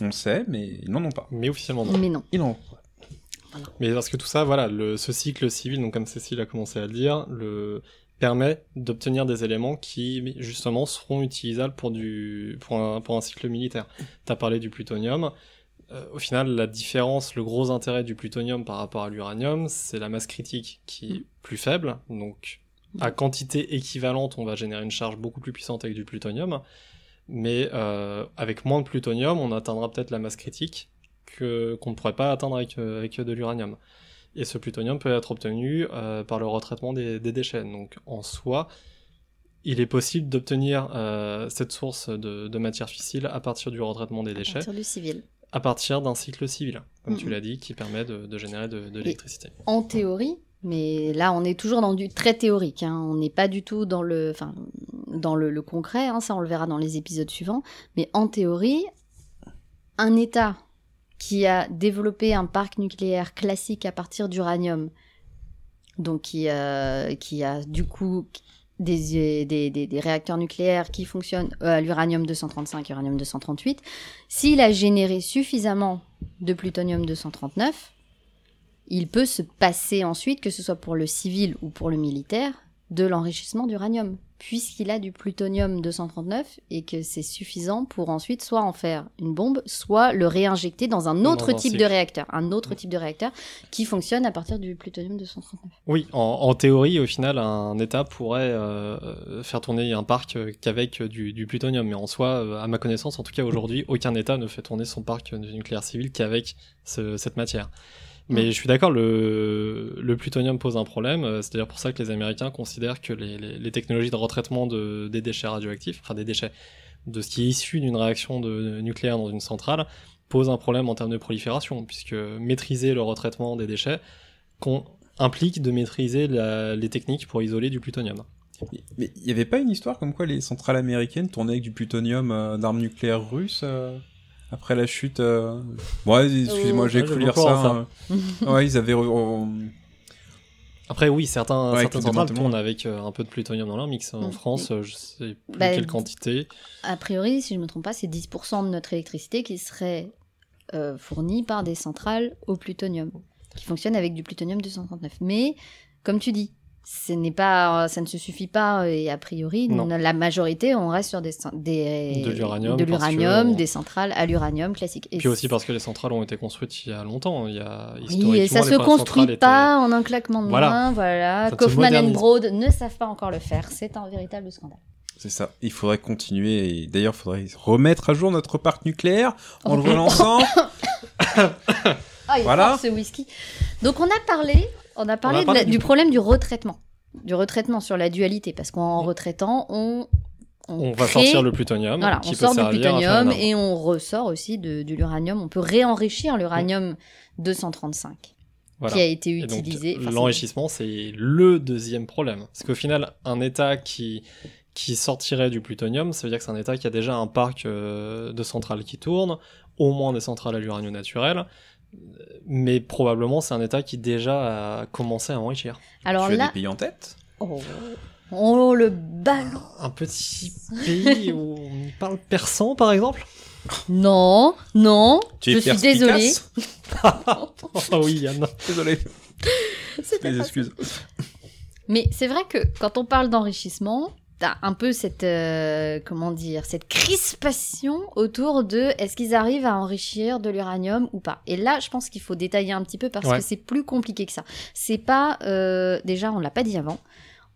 on le sait, mais ils n'en ont pas. Mais officiellement, non. mais non. Ils n'en ont pas. Mais parce que tout ça, voilà, le, ce cycle civil, donc comme Cécile a commencé à le dire, le, permet d'obtenir des éléments qui, justement, seront utilisables pour, du, pour, un, pour un cycle militaire. Tu as parlé du plutonium. Euh, au final, la différence, le gros intérêt du plutonium par rapport à l'uranium, c'est la masse critique qui est plus faible. Donc, à quantité équivalente, on va générer une charge beaucoup plus puissante avec du plutonium. Mais euh, avec moins de plutonium, on atteindra peut-être la masse critique que qu'on ne pourrait pas atteindre avec, euh, avec de l'uranium. Et ce plutonium peut être obtenu euh, par le retraitement des, des déchets. Donc en soi, il est possible d'obtenir euh, cette source de, de matière fissile à partir du retraitement des À déchets, partir du civil. à partir d'un cycle civil, comme tu l'as dit, qui permet de, de générer de, de l'électricité. en théorie, mais là on est toujours dans du très théorique. hein. On n'est pas du tout dans le, enfin, dans le, le concret. hein. Ça on le verra dans les épisodes suivants. Mais en théorie, un État qui a développé un parc nucléaire classique à partir d'uranium, donc qui, euh, a du coup des réacteurs nucléaires qui fonctionnent euh, à l'uranium 235, uranium 238, s'il a généré suffisamment de plutonium 239, il peut se passer ensuite, que ce soit pour le civil ou pour le militaire, de l'enrichissement d'uranium, puisqu'il a du plutonium 239 et que c'est suffisant pour ensuite soit en faire une bombe, soit le réinjecter dans un Dans autre un type de réacteur, un autre type de réacteur qui fonctionne à partir du plutonium 239. Oui, en, en théorie, au final, un État pourrait euh, faire tourner un parc qu'avec du, du plutonium. Mais en soi, euh, à ma connaissance, en tout cas aujourd'hui, aucun État ne fait tourner son parc nucléaire civil qu'avec ce- cette matière. Mais Mm. je suis d'accord, le, le plutonium pose un problème. euh, C'est d'ailleurs pour ça que les Américains considèrent que les, les- les technologies de retraitement de, des déchets radioactifs, enfin des déchets, de ce qui est issu d'une réaction de, nucléaire dans une centrale, posent un problème en termes de prolifération, puisque maîtriser le retraitement des déchets implique de maîtriser la- les techniques pour isoler du plutonium. Mais il n'y avait pas une histoire comme quoi les centrales américaines tournaient avec du plutonium euh, d'armes nucléaires russes euh, après la chute euh... Ouais, excusez-moi, Oh, j'ai ouais, cru je lire ça. hein. ouais, ils avaient... Après, oui, certains, Ouais, le centrales tournent avec euh, un peu de plutonium dans leur mix. En Mm. France, euh, je sais plus Bah, quelle quantité. A priori, si je ne me trompe pas, c'est 10% de notre électricité qui serait euh, fournie par des centrales au plutonium, qui fonctionnent avec du plutonium 239. Mais, comme tu dis, ce n'est pas, ça ne se suffit pas et a priori, Non. la majorité, on reste sur des, des De l'uranium, de que l'uranium, des centrales à l'uranium classique. Et Puis aussi parce que les centrales ont été construites il y a longtemps. Il y a, Oui, historiquement, et ça les se construit étaient- pas en un claquement de Voilà. main, voilà. Ça Kaufman and. Broad ne savent pas encore le faire, c'est un véritable scandale. C'est ça. Il faudrait continuer. Et d'ailleurs, il faudrait remettre à jour notre parc nucléaire en le relançant. Ah, il Voilà. ce whisky. Donc on a parlé, on a parlé, de la- parlé du... du- problème du retraitement. du retraitement sur la dualité, parce qu'en retraitant, on On va crée- sortir le plutonium, Voilà, qui on peut sort du servir plutonium et on ressort aussi de, de l'uranium. On peut réenrichir l'uranium 235 Voilà. qui a été utilisé. Enfin, l'enrichissement, c'est le deuxième problème. Parce qu'au final, un État qui, qui sortirait du plutonium, ça veut dire que c'est un État qui a déjà un parc euh, de centrales qui tournent, au moins des centrales à l'uranium naturel, mais probablement c'est un État qui déjà a commencé à enrichir. Alors tu as là, des pays en tête? Oh, oh, le ballon. Un petit pays où on parle persan, par exemple? Non, non, Tu je suis désolée. Oh oui, Yann. Désolé. C'était Les pas excuses. Mais c'est vrai que quand on parle d'enrichissement, t'as un peu cette euh, comment dire cette crispation autour de est-ce qu'ils arrivent à enrichir de l'uranium ou pas. Et là, je pense qu'il faut détailler un petit peu parce Ouais. que c'est plus compliqué que ça. C'est pas euh, déjà on l'a pas dit avant.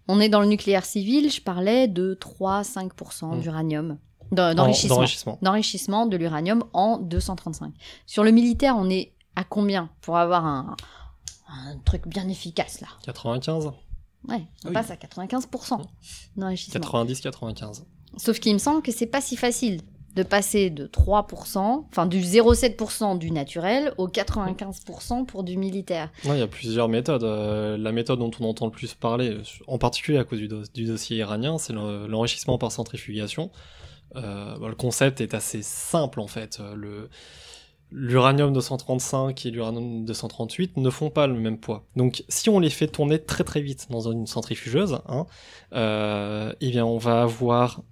On est dans le nucléaire civil. Je parlais de 3-5% Mm. d'uranium d'en- En- d'enrichissement D'enrichissement. d'enrichissement de l'uranium en 235. Sur le militaire, on est à combien pour avoir un, un truc bien efficace là? 95 Ouais, on Oui. passe à 95% d'enrichissement. 90-95. Sauf qu'il me semble que c'est pas si facile de passer de 3%, enfin du 0,7% du naturel au 95% pour du militaire. Non, il y a plusieurs méthodes. Euh, la méthode dont on entend le plus parler, en particulier à cause du, do- du dossier iranien, c'est le- l'enrichissement par centrifugation. Euh, bon, le concept est assez simple en fait. Euh, Le, l'uranium 235 et l'uranium 238 ne font pas le même poids. Donc si on les fait tourner très très vite dans une centrifugeuse, hein, euh, eh bien on va avoir,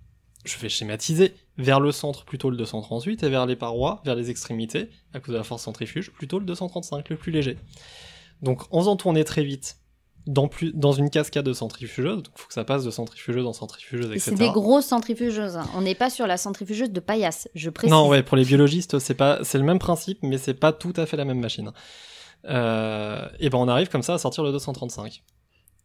je vais schématiser, vers le centre plutôt le 238 et vers les parois, vers les extrémités, à cause de la force centrifuge, plutôt le 235, le plus léger. Donc en faisant tourner très vite dans, plus, dans une cascade de centrifugeuses, donc il faut que ça passe de centrifugeuse en centrifugeuse, Et etc. c'est des grosses centrifugeuses. hein. On n'est pas sur la centrifugeuse de paillasse, je précise. Non, ouais, pour les biologistes, c'est pas, c'est le même principe, mais c'est pas tout à fait la même machine. Euh, et ben on arrive comme ça à sortir le 235.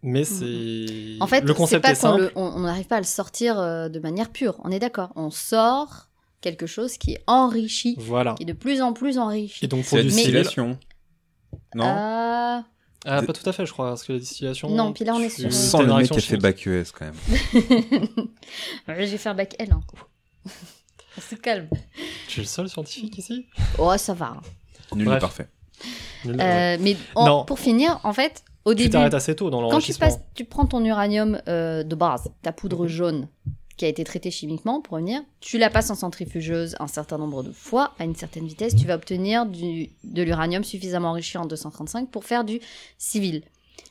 Mais c'est Mhm. En fait, le c'est concept pas est qu'on simple. le- on on n'arrive pas à le sortir euh, de manière pure. On est d'accord. On sort quelque chose qui est enrichi, Voilà. qui est de plus en plus enrichi. Et donc C'est pour du distillation. Non? Ah, ah pas tout à fait, je crois, parce que la distillation. Non, puis là, on est tu- sur- Sans le mec qui a fait bac ES quand même. je vais faire bac L. Hein. On se calme. Tu es le seul scientifique ici? Oh, ça va. hein. Nul Bref. et parfait. Nul, Euh, ouais. mais en- Non. pour finir, en fait, au Tu début, t'arrêtes assez tôt dans quand tu passes, tu prends ton uranium euh, de base, ta poudre Mhm. jaune qui a été traitée chimiquement pour revenir, tu la passes en centrifugeuse un certain nombre de fois à une certaine vitesse, tu vas obtenir du, de l'uranium suffisamment enrichi en 235 pour faire du civil.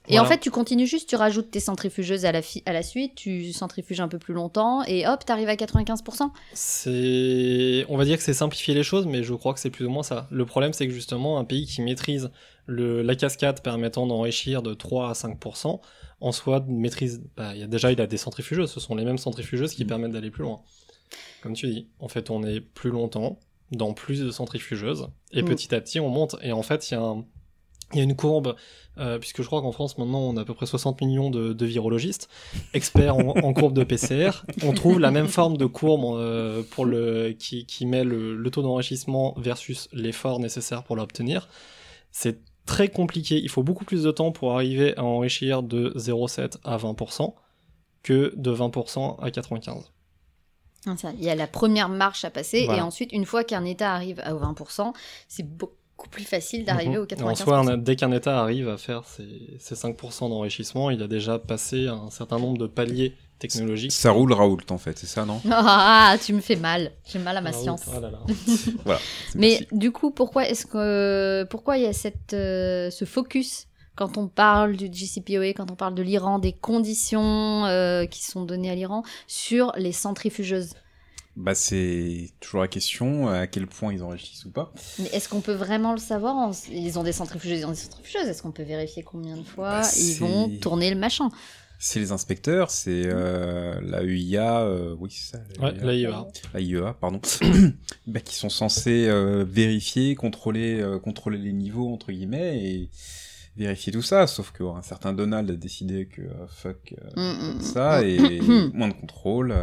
Et Voilà. en fait, tu continues juste, tu rajoutes tes centrifugeuses à la, fi- à la suite, tu centrifuges un peu plus longtemps et hop, t'arrives à 95%. C'est, on va dire que c'est simplifier les choses, mais je crois que c'est plus ou moins ça. Le problème, c'est que justement, un pays qui maîtrise le, la cascade permettant d'enrichir de 3 à 5%, en soi, maîtrise, bah, y a déjà, il a des centrifugeuses. Ce sont les mêmes centrifugeuses qui Mhm. permettent d'aller plus loin. Comme tu dis, en fait, on est plus longtemps dans plus de centrifugeuses, et Mhm. petit à petit, on monte. Et en fait, il y a un, il y a une courbe, euh, puisque je crois qu'en France maintenant on a à peu près 60 millions de, de virologistes, experts en, en courbe de PCR. On trouve la même forme de courbe euh, pour le, qui, qui met le, le taux d'enrichissement versus l'effort nécessaire pour l'obtenir. C'est très compliqué, il faut beaucoup plus de temps pour arriver à enrichir de 0,7 à 20% que de 20% à 95. Ah, ça, Il y a la première marche à passer Voilà. et ensuite, une fois qu'un État arrive à 20%, c'est beaucoup plus facile d'arriver Mhm. au 95%. En soi, dès qu'un État arrive à faire ses, ses 5% d'enrichissement, il a déjà passé un certain nombre de paliers technologiques. Ça roule Raoult en fait, c'est ça, non Ah, tu me fais mal. J'ai mal à ma Ah science. oh là là. C'est Mais du coup, pourquoi est-ce que pourquoi il y a cette euh, ce focus quand on parle du JCPOA, quand on parle de l'Iran, des conditions euh, qui sont données à l'Iran sur les centrifugeuses? Bah c'est toujours la question, à quel point ils enrichissent ou pas. Mais est-ce qu'on peut vraiment le savoir Ils ont des centrifugeuses, ils ont des centrifugeuses. Est-ce qu'on peut vérifier combien de fois Bah, ils vont tourner le machin? C'est les inspecteurs, c'est euh, la UIA, euh, oui c'est ça, Ouais, la UIA. va. la IEA, pardon, bah, qui sont censés euh, vérifier, contrôler, euh, contrôler les niveaux entre guillemets et vérifier tout ça. Sauf qu'un certain Donald a décidé que euh, fuck euh, Mm, mm, ça mm, et moins de contrôle.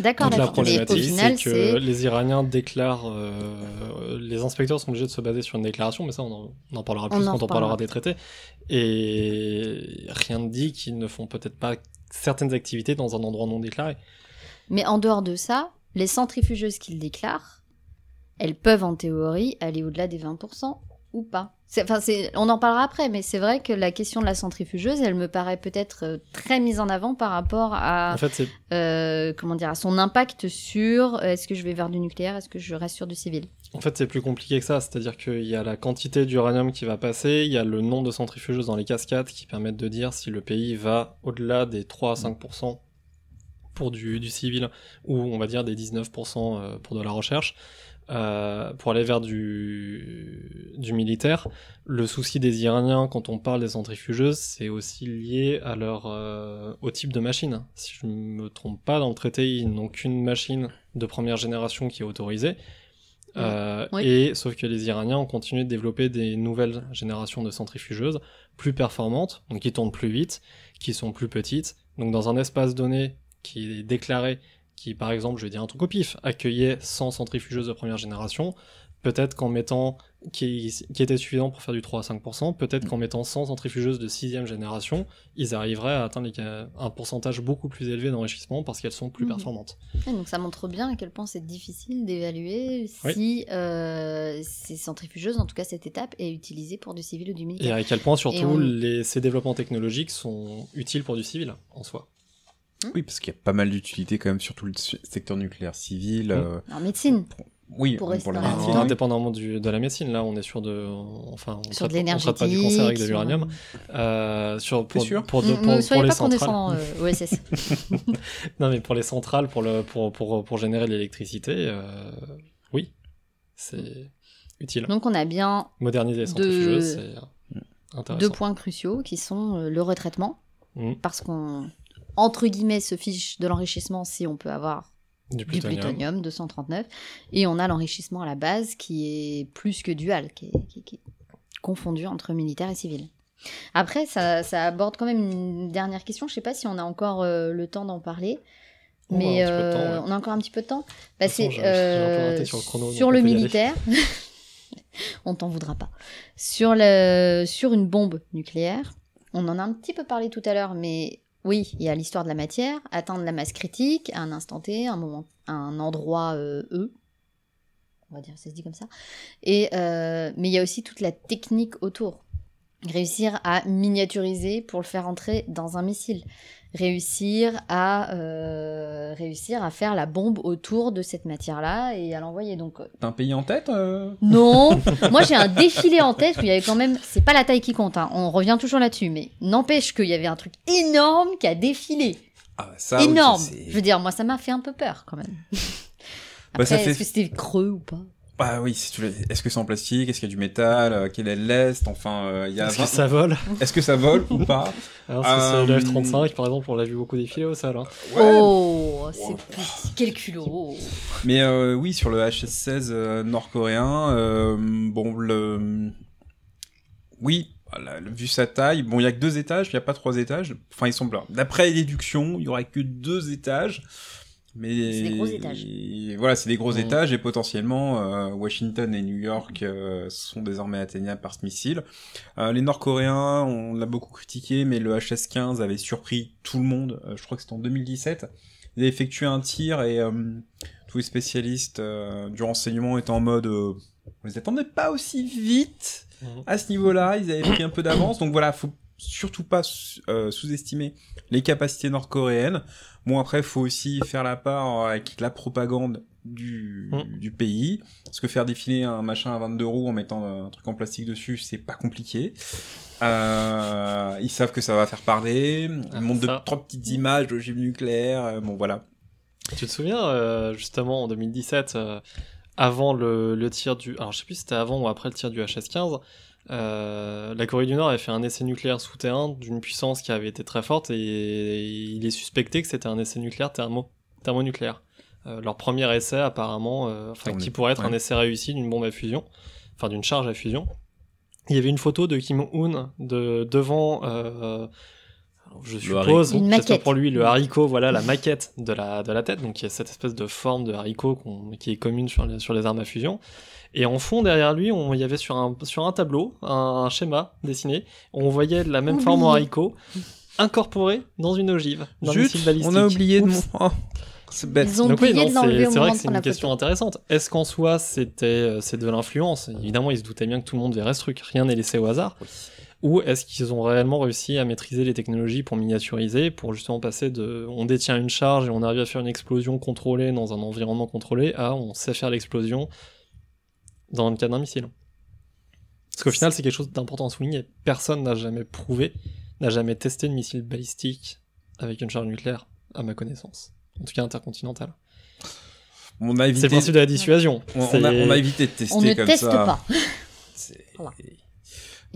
D'accord, la problématique, c'est que les Iraniens déclarent, euh, les inspecteurs sont obligés de se baser sur une déclaration, mais ça on en, on en parlera plus On en quand on parlera des traités. Et rien ne dit qu'ils ne font peut-être pas certaines activités dans un endroit non déclaré. Mais en dehors de ça, les centrifugeuses qu'ils déclarent, elles peuvent en théorie aller au-delà des 20% ou pas. Enfin, on en parlera après, mais c'est vrai que la question de la centrifugeuse, elle me paraît peut-être euh, très mise en avant par rapport à, En fait, c'est euh, comment dire, à son impact sur euh, est-ce que je vais vers du nucléaire, est-ce que je reste sur du civil? En fait, c'est plus compliqué que ça. C'est-à-dire qu'il y a la quantité d'uranium qui va passer, il y a le nombre de centrifugeuses dans les cascades qui permettent de dire si le pays va au-delà des 3 à 5% pour du, du civil, ou on va dire des 19% euh, pour de la recherche. Euh, pour aller vers du, du militaire, le souci des Iraniens quand on parle des centrifugeuses, c'est aussi lié à leur, euh, au type de machine. Si je me trompe pas, dans le traité, ils n'ont qu'une machine de première génération qui est autorisée. Euh, Oui. Et sauf que les Iraniens ont continué de développer des nouvelles générations de centrifugeuses plus performantes, donc qui tournent plus vite, qui sont plus petites. Donc dans un espace donné qui est déclaré, qui par exemple, je vais dire un truc au pif, accueillait 100 centrifugeuses de première génération, peut-être qu'en mettant qui, qui était suffisant pour faire du 3 à 5%, peut-être qu'en mettant 100 centrifugeuses de sixième génération, ils arriveraient à atteindre un pourcentage beaucoup plus élevé d'enrichissement parce qu'elles sont plus Mhm. performantes. Donc ça montre bien à quel point c'est difficile d'évaluer Oui. si euh, ces centrifugeuses, en tout cas cette étape, est utilisée pour du civil ou du Et militaire. à quel point surtout Et on- les, ces développements technologiques sont utiles pour du civil en soi. Oui, parce qu'il y a pas mal d'utilités quand même, surtout le secteur nucléaire civil. Mm. euh, En médecine, oui, Pour la médecine. Ah, indépendamment du, de la médecine, là on est sur de, enfin, on sur de traite- on traite pas du cancer avec de l'uranium. Euh, sur pour, sûr pour, de- Mm, pour- ne pour soyez les pas centrales. euh, OSS. Non, mais pour les centrales, pour, le, pour, pour, pour générer de l'électricité, euh, oui, c'est utile. Donc on a bien Moderniser les de- centrifugeuses, c'est deux intéressant. points cruciaux qui sont euh, le retraitement, parce qu'on, entre guillemets, se fiche de l'enrichissement si on peut avoir Du du plutonium. plutonium 239, et on a l'enrichissement à la base qui est plus que dual, qui est, qui- qui est confondu entre militaire et civil. Après, ça, ça aborde quand même une dernière question. Je sais pas si on a encore euh, le temps d'en parler. On a Mais temps, euh, ouais. on a encore un petit peu de temps. Bah, De façon, euh, sur le chrono, donc sur le militaire. on t'en voudra pas. Sur le sur une bombe nucléaire, on en a un petit peu parlé tout à l'heure, mais oui, il y a l'histoire de la matière, atteindre la masse critique un instant T, un moment, un endroit euh, E. On va dire, ça se dit comme ça. Et euh, mais il y a aussi toute la technique autour. Réussir à miniaturiser pour le faire entrer dans un missile. Réussir à euh, réussir à faire la bombe autour de cette matière-là et à l'envoyer. Donc euh, T'as un pays en tête euh? Non, moi j'ai un défilé en tête où il y avait quand même, c'est pas la taille qui compte, hein, on revient toujours là-dessus, mais n'empêche qu'il y avait un truc énorme qui a défilé, Ah, ça, oui, énorme. ça, Je veux dire, moi ça m'a fait un peu peur quand même. Bah, Après, fait- est-ce que c'était creux ou pas? Bah oui, si tu veux- est-ce que c'est en plastique? Est-ce qu'il y a du métal? Euh, Quel est l'est? Enfin, euh, il y a Est-ce que 20 ça vole? Est-ce que ça vole ou pas? Alors, si c'est le Euh, F-35, par exemple, on l'a vu beaucoup défiler au sol. hein. Oh, c'est petit, quel culot. Mais euh, oui, sur le HS-16 euh, nord-coréen, euh, bon, le... Oui, voilà, vu sa taille, bon, il y a que deux étages, il n'y a pas trois étages. Enfin, ils sont pleins. D'après l'éduction, il y aurait que deux étages. Mais C'est des gros étages. Voilà, c'est des gros Mhm. étages et potentiellement euh, Washington et New York euh, sont désormais atteignables par ce missile. Euh, les Nord-Coréens, on l'a beaucoup critiqué, mais le HS-15 avait surpris tout le monde. Euh, je crois que c'était en 2017. Ils avaient effectué un tir et euh, tous les spécialistes euh, du renseignement étaient en mode euh, on les attendait pas aussi vite Mhm. à ce niveau-là, ils avaient pris un peu d'avance. Donc voilà, faut surtout pas euh, sous-estimer les capacités nord-coréennes. Bon après, faut aussi faire la part avec la propagande du, du pays. Parce que faire défiler un machin à 22 roues en mettant un truc en plastique dessus, c'est pas compliqué. Euh, ils savent que ça va faire parler. Ils Ah, montrent de trois petites images d'ogives nucléaires. Euh, bon voilà. Tu te souviens, euh, justement, en 2017, euh, avant le, le tir du... Alors, je sais plus si c'était avant ou après le tir du HS-15, euh, la Corée du Nord avait fait un essai nucléaire souterrain d'une puissance qui avait été très forte et il est suspecté que c'était un essai nucléaire thermo, thermonucléaire. Euh, leur premier essai, apparemment, euh, enfin, qui pourrait être un essai réussi d'une bombe à fusion, enfin d'une charge à fusion. Il y avait une photo de Kim Un de devant je suppose, maquette. pour lui, le haricot, voilà la maquette de la, de la tête, donc il y a cette espèce de forme de haricot qui est commune sur les, sur les armes à fusion. Et en fond, derrière lui, on, il y avait sur un, sur un tableau un, un schéma dessiné. On voyait la même forme en haricot incorporée dans une ogive, d'un Zut, on a oublié de mon. Oh, c'est bête. Ils ont Donc oui, non, c'est c'est vrai que c'est une question photo. intéressante. Est-ce qu'en soi, c'était euh, c'est de l'influence? Évidemment, ils se doutaient bien que tout le monde verrait ce truc, rien n'est laissé au hasard. Ou est-ce qu'ils ont réellement réussi à maîtriser les technologies pour miniaturiser, pour justement passer de on détient une charge et on arrive à faire une explosion contrôlée dans un environnement contrôlé à on sait faire l'explosion dans le cadre d'un missile Parce qu'au final, c'est quelque chose d'important à souligner. Personne n'a jamais prouvé, n'a jamais testé de missile balistique avec une charge nucléaire, à ma connaissance. En tout cas intercontinentale. On a C'est le évité. principe de la dissuasion. On, on a, on a évité de tester On ne comme teste ça. pas. C'est- Voilà.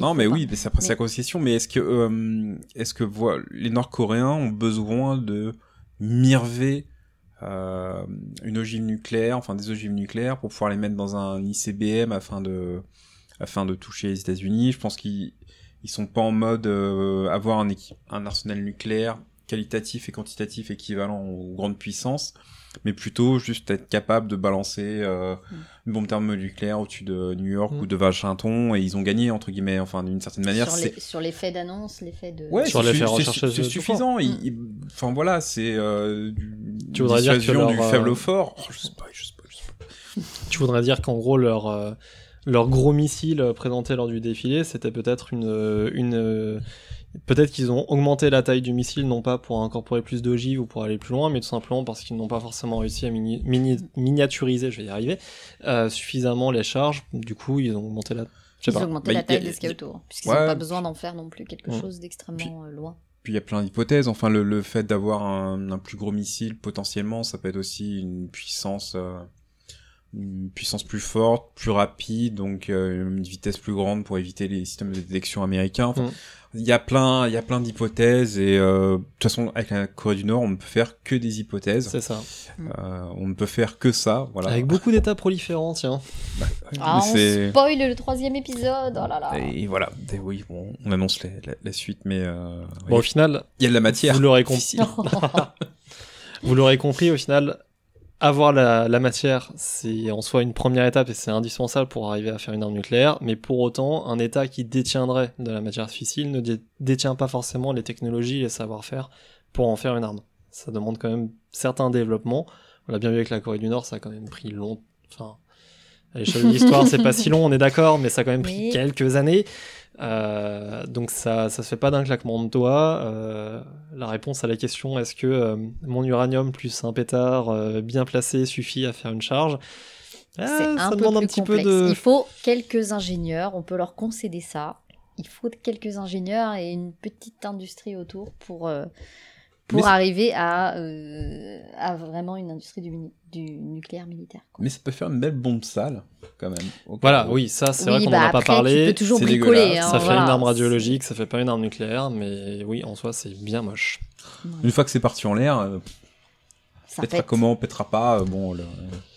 Non, mais pas. oui, mais c'est la question. Mais est-ce que, euh, est-ce que voi- les Nord-Coréens ont besoin de mirver euh, une ogive nucléaire, enfin des ogives nucléaires, pour pouvoir les mettre dans un ICBM afin de, afin de toucher les États-Unis? Je pense qu'ils ils sont pas en mode euh, avoir un arsenal nucléaire qualitatif et quantitatif équivalent aux grandes puissances, mais plutôt juste être capable de balancer euh, une bombe thermonucléaire au-dessus de New York Mm. ou de Washington et ils ont gagné entre guillemets, enfin d'une certaine manière. Sur c'est les- Sur l'effet d'annonce, l'effet de. Ouais, Sur c'est l'effet c'est- suffisant. il- Enfin voilà, c'est euh, du, Tu voudrais dire que du leur, euh, faible au fort. Oh, je sais pas, je sais pas, je sais pas. Tu voudrais dire qu'en gros, leur, euh, leur gros missile euh, présenté lors du défilé, c'était peut-être une. euh, une euh, peut-être qu'ils ont augmenté la taille du missile, non pas pour incorporer plus d'ogives ou pour aller plus loin, mais tout simplement parce qu'ils n'ont pas forcément réussi à mini- mini- miniaturiser, je vais y arriver, euh, suffisamment les charges. Du coup, ils ont augmenté la. Je sais Ils ont augmenté Bah, la taille y a- des scouts autour, puisqu'ils Ouais. n'ont pas besoin d'en faire non plus quelque Mm. chose d'extrêmement euh, loin. Puis il y a plein d'hypothèses. Enfin, le, le fait d'avoir un, un plus gros missile, potentiellement, ça peut être aussi une puissance, euh, une puissance plus forte, plus rapide, donc euh, une vitesse plus grande pour éviter les systèmes de détection américains. Enfin, Mm. il y a plein, il y a plein d'hypothèses et euh, de toute façon, avec la Corée du Nord, on ne peut faire que des hypothèses. C'est ça. Euh, on ne peut faire que ça. Voilà. Avec beaucoup d'états proliférants, tiens. Ah, Mais on c'est- spoil le troisième épisode, oh là là. Et voilà, Et oui, bon, on annonce la, la- la suite, mais euh, Bon, au final, il y a de la matière. vous l'aurez compris. Vous l'aurez compris, au final, avoir la, la matière, c'est en soi une première étape et c'est indispensable pour arriver à faire une arme nucléaire, mais pour autant, un État qui détiendrait de la matière fissile ne dé- détient pas forcément les technologies et les savoir-faire pour en faire une arme. Ça demande quand même certains développements. On l'a bien vu avec la Corée du Nord, ça a quand même pris long... Enfin, à l'échelle de l'histoire, c'est pas si long, on est d'accord, mais ça a quand même pris Oui. quelques années. Euh, donc ça, ça se fait pas d'un claquement de doigts. Euh, la réponse à la question est-ce que euh, mon uranium plus un pétard bien placé suffit à faire une charge? Ah, Ça demande un petit complexe. peu de. Il faut quelques ingénieurs, on peut leur concéder ça. Il faut quelques ingénieurs et une petite industrie autour pour, pour Mais arriver à, à vraiment une industrie du, mini- du nucléaire militaire. quoi. Mais ça peut faire une belle bombe sale, quand même. Voilà, oui, ça c'est Oui, vrai qu'on bah en a pas après, parlé. Tu peux toujours c'est bricoler. dégueulasse. hein, Ça fait une arme radiologique, ça fait pas une arme nucléaire, mais oui, en soi c'est bien moche. Une fois que c'est parti en l'air, euh, Ça pètera pète. comment, pètera pas. euh, bon, le-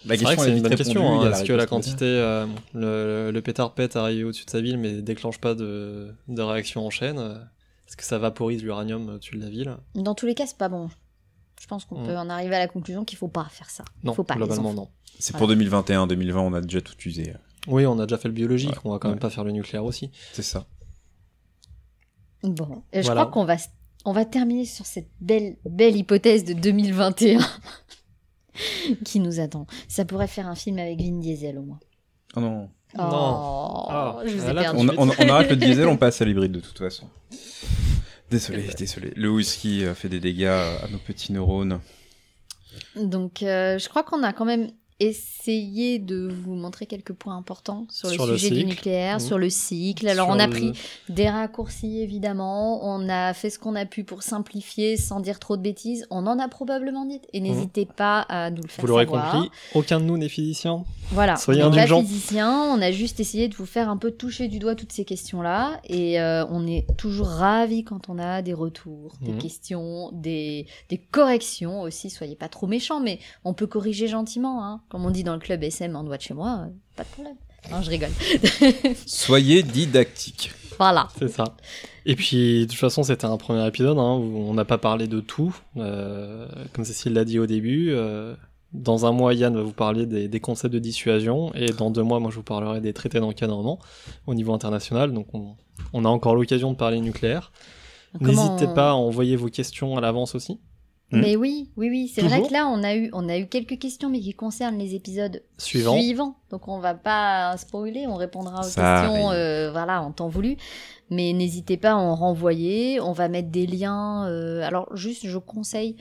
la C'est vrai question que est c'est une bonne question. hein. la Est-ce que la quantité, euh, le, le pétard pète arrivé au-dessus de sa ville, mais déclenche pas de, de réaction en chaîne euh, Est-ce que ça vaporise l'uranium au-dessus de la ville? Dans tous les cas, c'est pas bon. Je pense qu'on Mm. peut en arriver à la conclusion qu'il faut pas faire ça. Non, faut pas, globalement non. C'est pour 2021, 2020, on a déjà tout usé. Oui, on a déjà fait le biologique, Ouais, on va quand même pas faire le nucléaire aussi. C'est ça. Bon, et je Voilà. crois qu'on va, on va terminer sur cette belle, belle hypothèse de 2021 qui nous attend. Ça pourrait faire un film avec Vin Diesel au moins. Oh non. Oh, Non. Ah, je vous ai là, perdu. On, on- on arrête le diesel, on passe à l'hybride de toute façon. Désolé, désolé. Le whisky euh, fait des dégâts à nos petits neurones. Donc, euh, je crois qu'on a quand même essayé de vous montrer quelques points importants sur, Sur le le sujet du nucléaire, Mhm. sur le cycle. Alors, Sur on a le- pris des raccourcis évidemment, on a fait ce qu'on a pu pour simplifier sans dire trop de bêtises. On en a probablement dit et n'hésitez pas à nous le faire Vous l'aurez compris, aucun de nous n'est physicien. Voilà, Soyez on n'est pas indulgents. physicien, on a juste essayé de vous faire un peu toucher du doigt toutes ces questions-là, et euh, on est toujours ravis quand on a des retours, des Mhm. questions, des, des corrections aussi, soyez pas trop méchants, mais on peut corriger gentiment, hein. Comme on dit dans le club SM en droit de chez moi, euh, pas de problème. Non, je rigole. Soyez didactique. Voilà. C'est ça. Et puis, de toute façon, c'était un premier épisode hein, où on n'a pas parlé de tout. Euh, comme Cécile l'a dit au début, euh, dans un mois, Yann va vous parler des, des concepts de dissuasion. Et dans deux mois, moi, je vous parlerai des traités d'encadrement au niveau international. Donc, on, on a encore l'occasion de parler nucléaire. N'hésitez on- pas à envoyer vos questions à l'avance aussi. Mais oui, oui, oui. C'est vrai que là, on a eu, on a eu quelques questions, mais qui concernent les épisodes Suivant. suivants. Donc, on va pas spoiler. On répondra aux Ça questions, euh, voilà, en temps voulu. Mais n'hésitez pas à en renvoyer. On va mettre des liens. euh, alors, juste, je conseille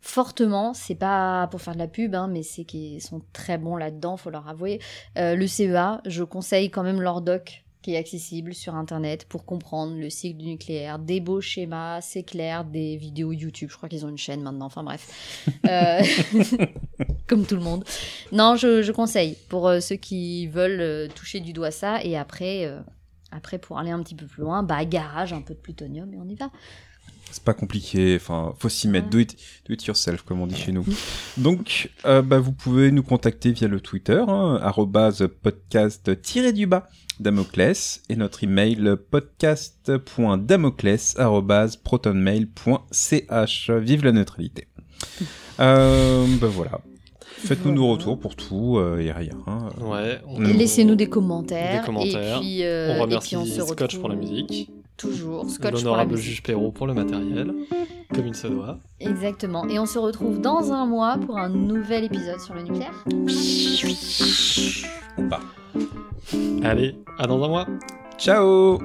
fortement. C'est pas pour faire de la pub, hein, mais c'est qu'ils sont très bons là-dedans. Faut leur avouer. Euh, le CEA, je conseille quand même leur doc qui est accessible sur internet pour comprendre le cycle du nucléaire, des beaux schémas, c'est clair, des vidéos YouTube, je crois qu'ils ont une chaîne maintenant, enfin bref. Euh, Comme tout le monde. Non, je, je conseille pour euh, ceux qui veulent euh, toucher du doigt ça et après, après pour aller un petit peu plus loin, bah garage, un peu de plutonium et on y va. C'est pas compliqué, enfin, faut s'y mettre. Do it, do it yourself, comme on dit chez nous. Donc, euh, bah, vous pouvez nous contacter via le Twitter, hein, arrobase podcast-du-bas Damoclès, et notre email podcast.damoclès arrobase protonmail.ch. Vive la neutralité. Euh, bah voilà. Faites-nous nos retours pour tout euh, et rien. Euh, Ouais. on- Et laissez-nous des commentaires. Des commentaires. Et puis, euh, On et remercie puis on se Scotch retrouve pour la musique. Toujours. Scotch L'honorable juge Perrault pour le matériel. Comme il se doit. Exactement. Et on se retrouve dans un mois pour un nouvel épisode sur le nucléaire. ou pas. Allez, à dans un mois. Ciao